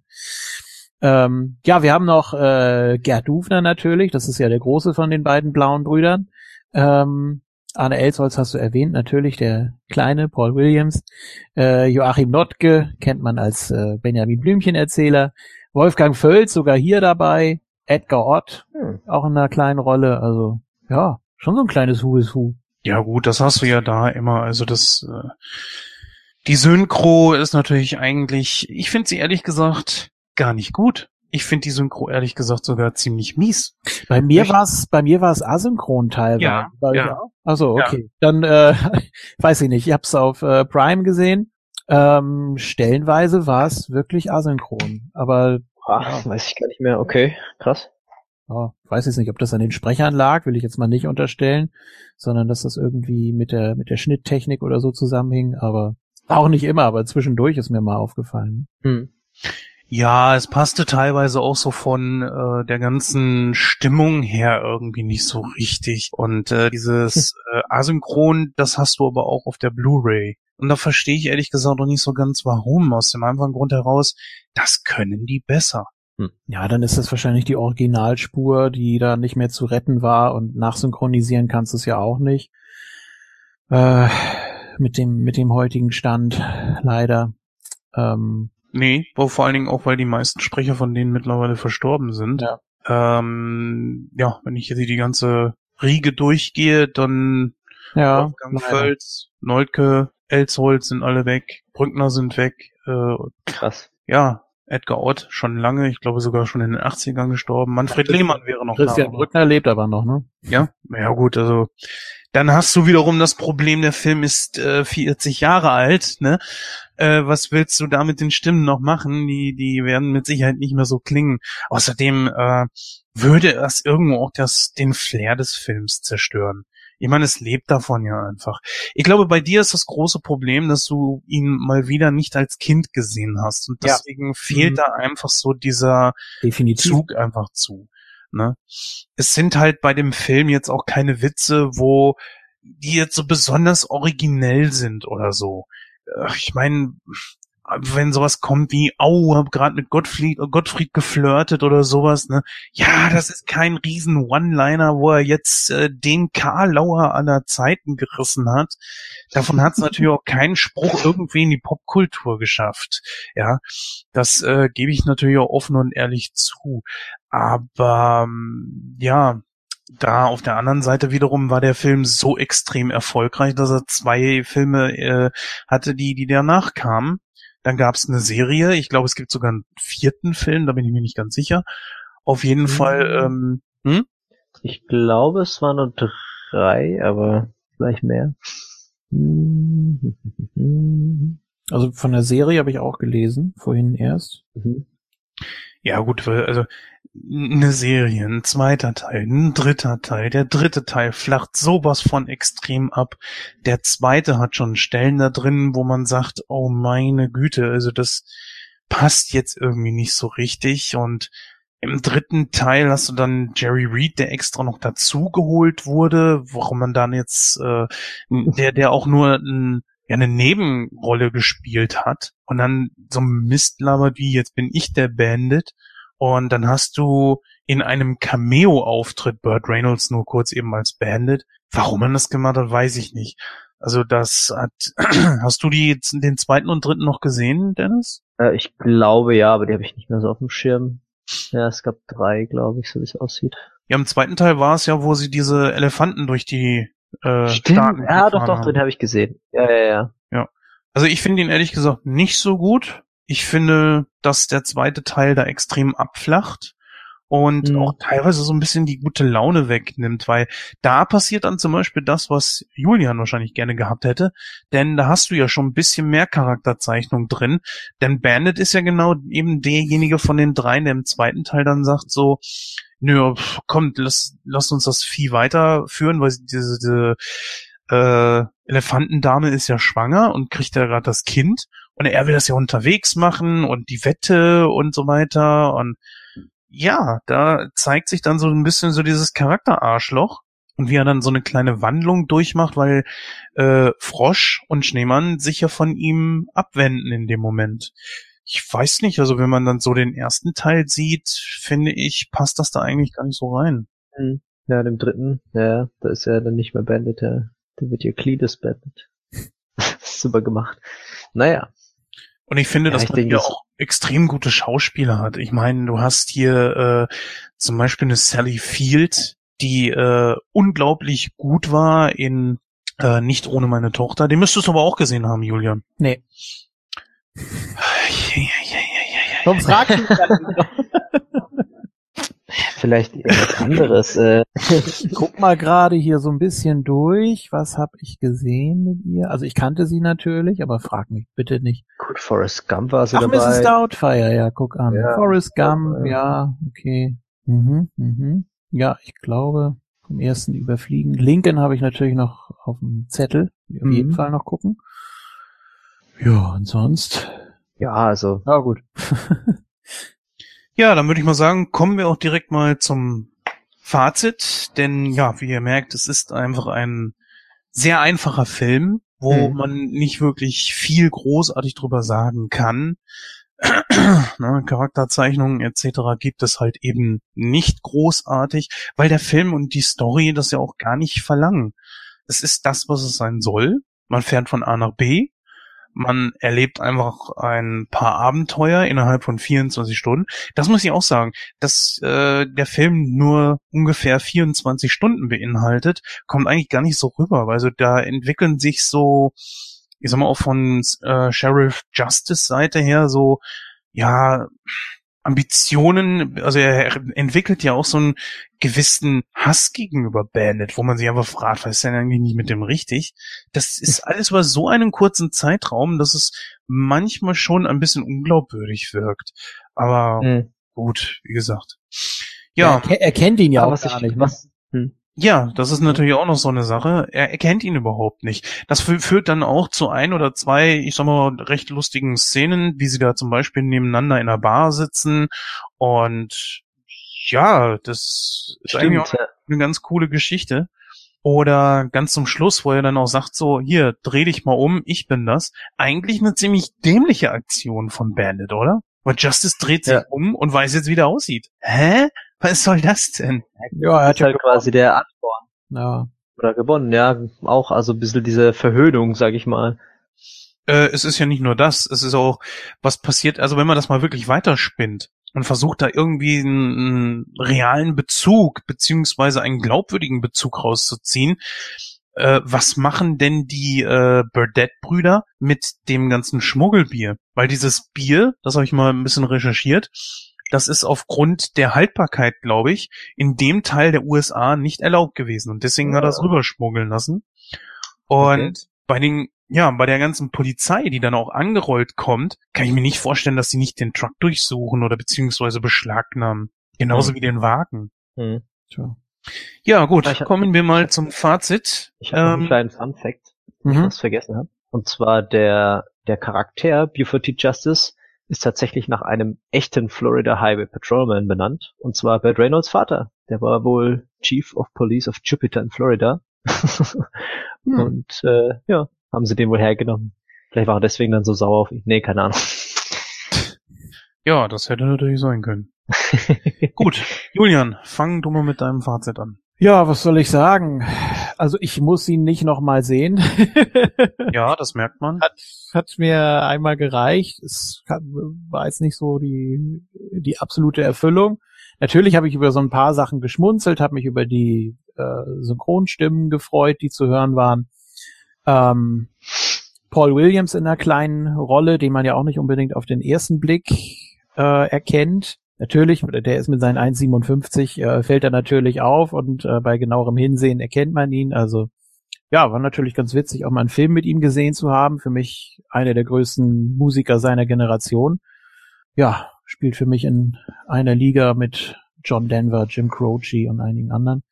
Ähm, ja, wir haben noch äh, Gerd Dufner natürlich, das ist ja der große von den beiden blauen Brüdern. Ähm, Arne Elsholz hast du erwähnt, natürlich, der kleine Paul Williams. Äh, Joachim Notke kennt man als äh, Benjamin Blümchen-Erzähler. Wolfgang Völz sogar hier dabei. Edgar Ott, Hm. auch in einer kleinen Rolle. Also, ja, schon so ein kleines Who is Who. Ja gut, das hast du ja da immer. Also das, äh, die Synchro ist natürlich eigentlich, ich finde sie ehrlich gesagt gar nicht gut. Ich finde die Synchro ehrlich gesagt sogar ziemlich mies. Bei mir Ich- war's, bei mir war es asynchron teilweise. Ja, ja. auch? Also okay, dann äh, weiß ich nicht. Ich habe es auf äh, Prime gesehen. Ähm, stellenweise war es wirklich asynchron, aber Ah, weiß ich gar nicht mehr. Okay, krass. ja, weiß jetzt nicht, ob das an den Sprechern lag, will ich jetzt mal nicht unterstellen, sondern dass das irgendwie mit der mit der Schnitttechnik oder so zusammenhing. Aber auch nicht immer, aber zwischendurch ist mir mal aufgefallen. Hm. Ja, es passte teilweise auch so von äh, der ganzen Stimmung her irgendwie nicht so richtig. Und äh, dieses äh, Asynchron, das hast du aber auch auf der Blu-ray. Und da verstehe ich ehrlich gesagt noch nicht so ganz warum. Aus dem einfachen Grund heraus, das können die besser. Ja, dann ist das wahrscheinlich die Originalspur, die da nicht mehr zu retten war und nachsynchronisieren kannst du es ja auch nicht. Äh, mit dem, mit dem heutigen Stand, leider. Ähm, Nee, vor allen Dingen auch, weil die meisten Sprecher von denen mittlerweile verstorben sind. Ja. Ähm, ja, wenn ich jetzt hier die ganze Riege durchgehe, dann ja, Wolfgang. Völz, Neutke, Elsholz sind alle weg, Brückner sind weg, äh, Krass. ja, Edgar Ott schon lange, ich glaube sogar schon in den 80ern gestorben. Manfred Christian- Lehmann wäre noch Christian da. aber- Brückner lebt aber noch, ne? Ja, ja gut, also dann hast du wiederum das Problem, der Film ist äh, 40 Jahre alt, ne? Äh, was willst du da mit den Stimmen noch machen? Die, die werden mit Sicherheit nicht mehr so klingen. Außerdem äh, würde das irgendwo auch das, den Flair des Films zerstören. Ich meine, es lebt davon ja einfach. Ich glaube, bei dir ist das große Problem, dass du ihn mal wieder nicht als Kind gesehen hast. Und Ja. deswegen fehlt Mhm. da einfach so dieser, Definitiv. Zug einfach zu. Ne? Es sind halt bei dem Film jetzt auch keine Witze, wo die jetzt so besonders originell sind oder so. Ich meine, wenn sowas kommt wie, au, hab gerade mit Gottfried, Gottfried geflirtet oder sowas, ne? Ja, das ist kein riesen One-Liner, wo er jetzt äh, den Karlauer aller Zeiten gerissen hat. Davon hat es natürlich auch keinen Spruch irgendwie in die Popkultur geschafft. Ja, das äh, gebe ich natürlich auch offen und ehrlich zu. Aber ähm, ja, da auf der anderen Seite wiederum war der Film so extrem erfolgreich, dass er zwei Filme äh, hatte, die, die danach kamen. Dann gab es eine Serie, ich glaube, es gibt sogar einen vierten Film, da bin ich mir nicht ganz sicher. Auf jeden Mhm. Fall, ähm, hm? Ich glaube, es waren nur drei, aber vielleicht mehr. Also von der Serie habe ich auch gelesen, vorhin erst. Mhm. Ja, gut, also eine Serie, ein zweiter Teil, ein dritter Teil, der dritte Teil flacht sowas von extrem ab. Der zweite hat schon Stellen da drin, wo man sagt, oh meine Güte, also das passt jetzt irgendwie nicht so richtig. Und im dritten Teil hast du dann Jerry Reed, der extra noch dazugeholt wurde, warum man dann jetzt, äh, der, der auch nur ein ja eine Nebenrolle gespielt hat und dann so Mist labert wie jetzt bin ich der Bandit und dann hast du in einem Cameo-Auftritt Burt Reynolds nur kurz eben als Bandit. Warum man das gemacht hat, weiß ich nicht. Also das hat, hast du die den zweiten und dritten noch gesehen, Dennis? Äh, ich glaube ja, aber die habe ich nicht mehr so auf dem Schirm. Ja, es gab drei, glaube ich, so wie es aussieht. Ja, im zweiten Teil war es ja, wo sie diese Elefanten durch die äh, Stimmt. Staaten Ja, doch, doch, haben. den habe ich gesehen. Ja, ja, ja. Also ich finde ihn ehrlich gesagt nicht so gut. Ich finde, dass der zweite Teil da extrem abflacht und Mhm. auch teilweise so ein bisschen die gute Laune wegnimmt, weil da passiert dann zum Beispiel das, was Julian wahrscheinlich gerne gehabt hätte, denn da hast du ja schon ein bisschen mehr Charakterzeichnung drin, denn Bandit ist ja genau eben derjenige von den dreien, der im zweiten Teil dann sagt so, nö, pf, kommt, lass, lass uns das Vieh weiterführen, weil diese, diese äh, Elefantendame ist ja schwanger und kriegt ja gerade das Kind und er will das ja unterwegs machen und die Wette und so weiter und ja, da zeigt sich dann so ein bisschen so dieses Charakterarschloch und wie er dann so eine kleine Wandlung durchmacht, weil äh, Frosch und Schneemann sich ja von ihm abwenden in dem Moment. Ich weiß nicht, also wenn man dann so den ersten Teil sieht, finde ich, passt das da eigentlich gar nicht so rein. Hm. Ja, dem dritten, ja, da ist er dann nicht mehr Bandit, der, der wird ja Cletus Bandit. Super gemacht. Naja. Und ich finde, Ja, dass ich man denke, hier auch extrem gute Schauspieler hat. Ich meine, du hast hier äh, zum Beispiel eine Sally Field, die äh, unglaublich gut war in Äh, nicht ohne meine Tochter. Den müsstest du aber auch gesehen haben, Julian. Nee. Ja, ja, ja, ja, ja. Warum fragst du? Vielleicht irgendwas anderes. Äh, Ich guck mal gerade hier so ein bisschen durch. Was habe ich gesehen mit ihr? Also ich kannte sie natürlich, aber frag mich bitte nicht. gut, Forrest Gump war sie Ach, dabei. Mrs. Doubtfire, ja, guck an. Ja, Forrest Gump, ja. ja, okay. Mhm, mhm. Ja, ich glaube, vom ersten überfliegen. Lincoln habe ich natürlich noch auf dem Zettel. Auf Mhm. jeden Fall noch gucken. Ja, und sonst? Ja, also Ja, gut. Ja, dann würde ich mal sagen, kommen wir auch direkt mal zum Fazit, denn ja, wie ihr merkt, es ist einfach ein sehr einfacher Film, wo Mhm. man nicht wirklich viel großartig drüber sagen kann. ne, Charakterzeichnungen etc. gibt es halt eben nicht großartig, weil der Film und die Story das ja auch gar nicht verlangen. Es ist das, was es sein soll. Man fährt von A nach B, man erlebt einfach ein paar Abenteuer innerhalb von 24 Stunden. Das muss ich auch sagen, dass äh, der Film nur ungefähr 24 Stunden beinhaltet, kommt eigentlich gar nicht so rüber. Also da entwickeln sich so, ich sag mal auch von äh, Sheriff Justice Seite her so, ja, Ambitionen, also er entwickelt ja auch so einen gewissen Hass gegenüber Bandit, wo man sich einfach fragt, was ist denn eigentlich nicht mit dem richtig? Das ist alles über so einen kurzen Zeitraum, dass es manchmal schon ein bisschen unglaubwürdig wirkt. Aber hm. gut, wie gesagt. Ja, Er, er kennt ihn ja Aber auch was gar ich, nicht. ne? was, hm. Ja, das ist natürlich auch noch so eine Sache. Er erkennt ihn überhaupt nicht. Das fü- führt dann auch zu ein oder zwei, ich sag mal, recht lustigen Szenen, wie sie da zum Beispiel nebeneinander in einer Bar sitzen. Und ja, das ist eigentlich auch Stimmt, eine ganz coole Geschichte. Oder ganz zum Schluss, wo er dann auch sagt so, hier, dreh dich mal um, ich bin das. Eigentlich eine ziemlich dämliche Aktion von Bandit, oder? Weil Justice dreht sich Ja. um und weiß jetzt, wie der aussieht. Hä? Was soll das denn? Ja, er hat ist ja halt quasi der Antwort. Ja. Oder gewonnen, ja. Auch also ein bisschen diese Verhöhnung, sag ich mal. äh, es ist ja nicht nur das, es ist auch, was passiert, also wenn man das mal wirklich weiterspinnt und versucht da irgendwie einen, einen realen Bezug beziehungsweise einen glaubwürdigen Bezug rauszuziehen, äh, was machen denn die äh, Burdett-Brüder mit dem ganzen Schmuggelbier? Weil dieses Bier, das habe ich mal ein bisschen recherchiert, das ist aufgrund der Haltbarkeit, glaube ich, in dem Teil der USA nicht erlaubt gewesen und deswegen hat er es Ah. rüberschmuggeln lassen. Und Okay. bei den, ja, bei der ganzen Polizei, die dann auch angerollt kommt, kann ich mir nicht vorstellen, dass sie nicht den Truck durchsuchen oder beziehungsweise beschlagnahmen. Genauso Hm. wie den Wagen. Hm. Tja. Ja, gut, Ja, ich hab- kommen wir mal zum Fazit. Ich habe noch einen Ähm, kleinen Fun Fact, den ich Mhm. fast vergessen habe. Und zwar der, der Charakter Buford T. Justice ist tatsächlich nach einem echten Florida Highway Patrolman benannt. Und zwar Burt Reynolds Vater. Der war wohl Chief of Police of Jupiter in Florida. Hm. Und äh, ja, haben sie den wohl hergenommen. Vielleicht war er deswegen dann so sauer auf ihn. Nee, keine Ahnung. ja, das hätte natürlich sein können. Gut, Julian, fang du mal mit deinem Fazit an. Ja, was soll ich sagen? Also ich muss ihn nicht nochmal sehen. Ja, das merkt man. hat, hat mir einmal gereicht. Es war jetzt nicht so die, die absolute Erfüllung. Natürlich habe ich über so ein paar Sachen geschmunzelt, habe mich über die äh, Synchronstimmen gefreut, die zu hören waren. Ähm, Paul Williams in einer kleinen Rolle, den man ja auch nicht unbedingt auf den ersten Blick äh, erkennt. Natürlich, der ist mit seinen 1,57, äh, fällt er natürlich auf und äh, bei genauerem Hinsehen erkennt man ihn. Also ja, war natürlich ganz witzig, auch mal einen Film mit ihm gesehen zu haben. Für mich einer der größten Musiker seiner Generation. Ja, spielt für mich in einer Liga mit John Denver, Jim Croce und einigen anderen.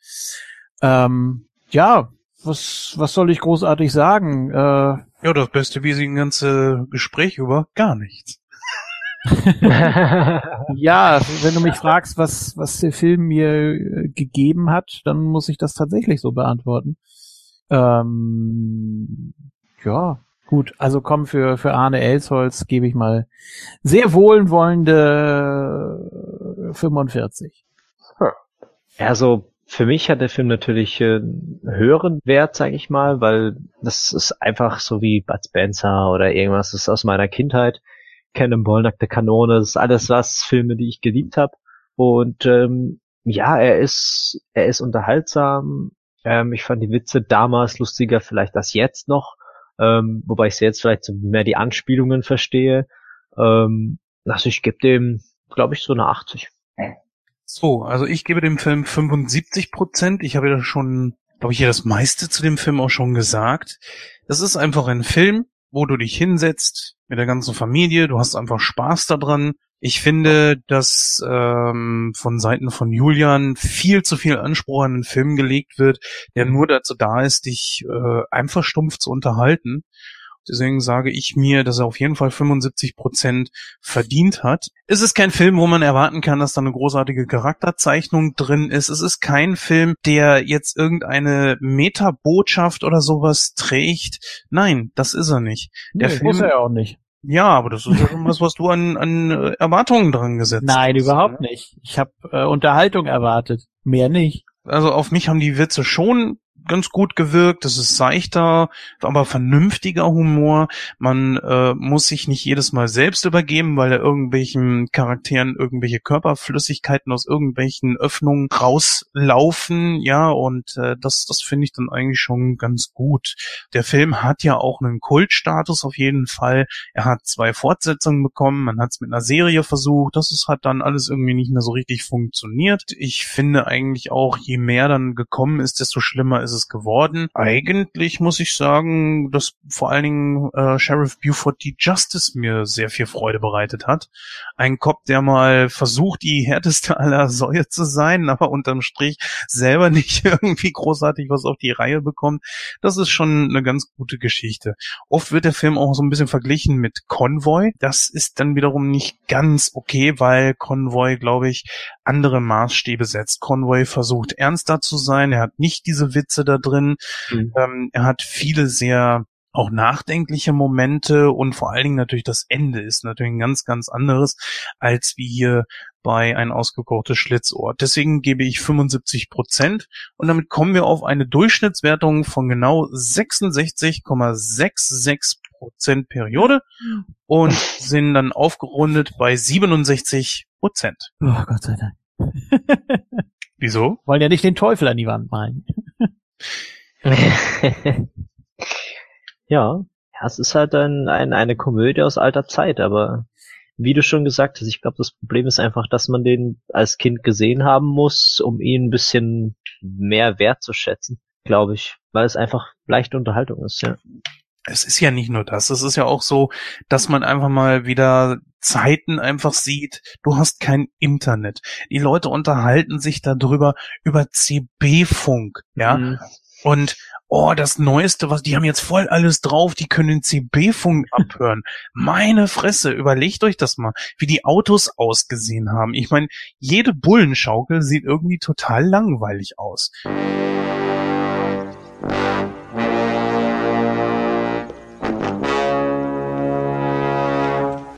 Ähm, ja, was, was soll ich großartig sagen? Äh, Ja, das Beste, wie sie ein ganze Gespräch über gar nichts. ja, wenn du mich fragst, was, was der Film mir äh, gegeben hat, dann muss ich das tatsächlich so beantworten. Ähm, ja, gut. Also komm, für, für Arne Elsholz gebe ich mal sehr wohlwollende äh, 45. Also für mich hat der Film natürlich äh, einen höheren Wert, sage ich mal, weil das ist einfach so wie Bud Spencer oder irgendwas das ist aus meiner Kindheit. Cannonball, Nackte Kanone, das ist alles was Filme, die ich geliebt habe. Und ähm, ja, er ist er ist unterhaltsam. Ähm, ich fand die Witze damals lustiger vielleicht als jetzt noch, ähm, wobei ich jetzt vielleicht mehr die Anspielungen verstehe. Ähm, also ich gebe dem, glaube ich, so eine 80. So, also ich gebe dem Film 75 Prozent. Ich habe ja schon, glaube ich, hier das meiste zu dem Film auch schon gesagt. Das ist einfach ein Film, wo du dich hinsetzt mit der ganzen Familie. Du hast einfach Spaß daran. Ich finde, dass ähm, von Seiten von Julian viel zu viel Anspruch an den Film gelegt wird, der nur dazu da ist, dich äh, einfach stumpf zu unterhalten. Deswegen sage ich mir, dass er auf jeden Fall 75 Prozent verdient hat. Es ist kein Film, wo man erwarten kann, dass da eine großartige Charakterzeichnung drin ist. Es ist kein Film, der jetzt irgendeine Metabotschaft oder sowas trägt. Nein, das ist er nicht. Der nee, Film muss er ja auch nicht. ja, aber das ist ja schon was, was du an, an äh, Erwartungen dran gesetzt Nein, hast, überhaupt ne? nicht. Ich habe äh, Unterhaltung erwartet. Mehr nicht. Also auf mich haben die Witze schon ganz gut gewirkt. Das ist seichter, aber vernünftiger Humor. Man äh, muss sich nicht jedes Mal selbst übergeben, weil er irgendwelchen Charakteren irgendwelche Körperflüssigkeiten aus irgendwelchen Öffnungen rauslaufen. Ja, und äh, das, das finde ich dann eigentlich schon ganz gut. Der Film hat ja auch einen Kultstatus auf jeden Fall. Er hat zwei Fortsetzungen bekommen. Man hat es mit einer Serie versucht. Das ist, hat dann alles irgendwie nicht mehr so richtig funktioniert. Ich finde eigentlich auch, je mehr dann gekommen ist, desto schlimmer ist es geworden. Eigentlich muss ich sagen, dass vor allen Dingen äh, Sheriff Buford die Justice mir sehr viel Freude bereitet hat. Ein Cop, der mal versucht, die härteste aller Säue zu sein, aber unterm Strich selber nicht irgendwie großartig was auf die Reihe bekommt. Das ist schon eine ganz gute Geschichte. Oft wird der Film auch so ein bisschen verglichen mit Convoy. Das ist dann wiederum nicht ganz okay, weil Convoy, glaube ich, andere Maßstäbe setzt. Convoy versucht ernster zu sein. Er hat nicht diese Witze da drin. Mhm. Ähm, er hat viele sehr auch nachdenkliche Momente und vor allen Dingen natürlich das Ende ist natürlich ein ganz, ganz anderes als wie hier bei ein ausgekochtes Schlitzohr. Deswegen gebe ich 75 Prozent und damit kommen wir auf eine Durchschnittswertung von genau 66,66 Prozent Periode und sind dann aufgerundet bei 67 Prozent. Oh Gott sei Dank. Wieso? Wollen ja nicht den Teufel an die Wand malen. ja, es ist halt ein, ein, eine Komödie aus alter Zeit, aber wie du schon gesagt hast, ich glaube, das Problem ist einfach, dass man den als Kind gesehen haben muss, um ihn ein bisschen mehr wertzuschätzen, glaube ich, weil es einfach leichte Unterhaltung ist, ja. Es ist ja nicht nur das. Es ist ja auch so, dass man einfach mal wieder Zeiten einfach sieht. Du hast kein Internet. Die Leute unterhalten sich darüber über CB-Funk, ja. Mhm. Und oh, das Neueste, was die haben jetzt voll alles drauf, die können CB-Funk abhören. Meine Fresse, überlegt euch das mal, wie die Autos ausgesehen haben. Ich meine, jede Bullenschaukel sieht irgendwie total langweilig aus.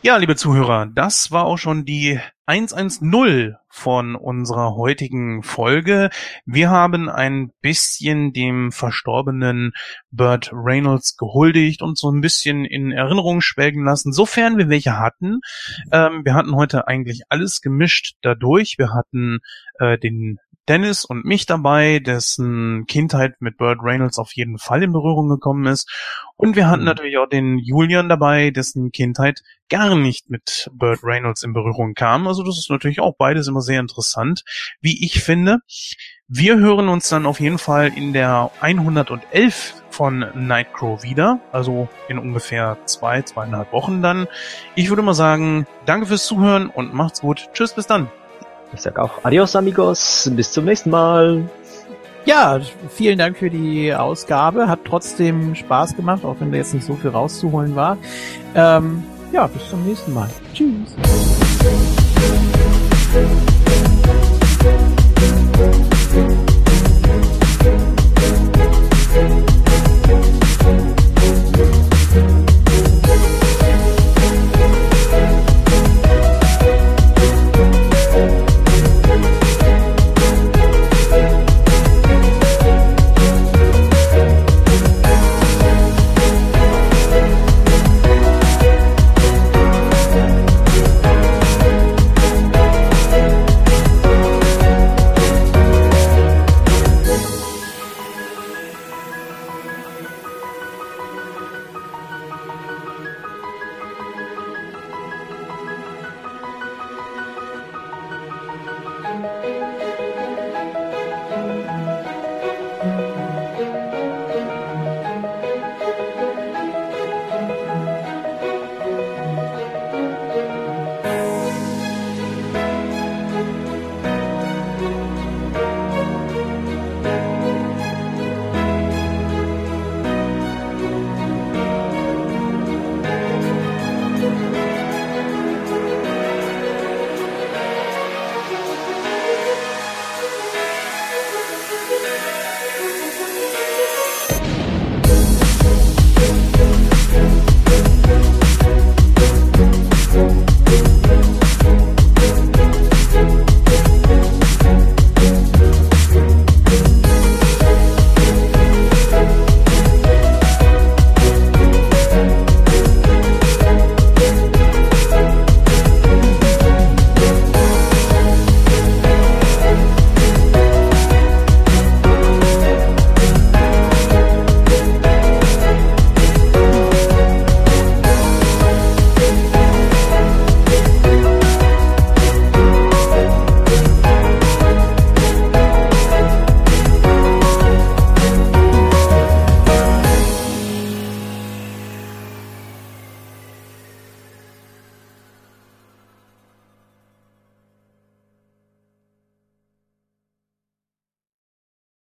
Ja, liebe Zuhörer, das war auch schon die 110 von unserer heutigen Folge. Wir haben ein bisschen dem verstorbenen Burt Reynolds gehuldigt und so ein bisschen in Erinnerung schwelgen lassen, sofern wir welche hatten. Ähm, wir hatten heute eigentlich alles gemischt dadurch. Wir hatten äh, den Dennis und mich dabei, dessen Kindheit mit Burt Reynolds auf jeden Fall in Berührung gekommen ist. Und wir hatten Mhm. natürlich auch den Julian dabei, dessen Kindheit gar nicht mit Burt Reynolds in Berührung kam. Also das ist natürlich auch beides immer sehr interessant, wie ich finde. Wir hören uns dann auf jeden Fall in der 111 von Nightcrow wieder, also in ungefähr zwei, zweieinhalb Wochen dann. Ich würde mal sagen, danke fürs Zuhören und macht's gut. Tschüss, bis dann. Ich sag auch Adios, amigos. Bis zum nächsten Mal. Ja, vielen Dank für die Ausgabe. Hat trotzdem Spaß gemacht, auch wenn da jetzt nicht so viel rauszuholen war. Ähm, ja, bis zum nächsten Mal. Tschüss.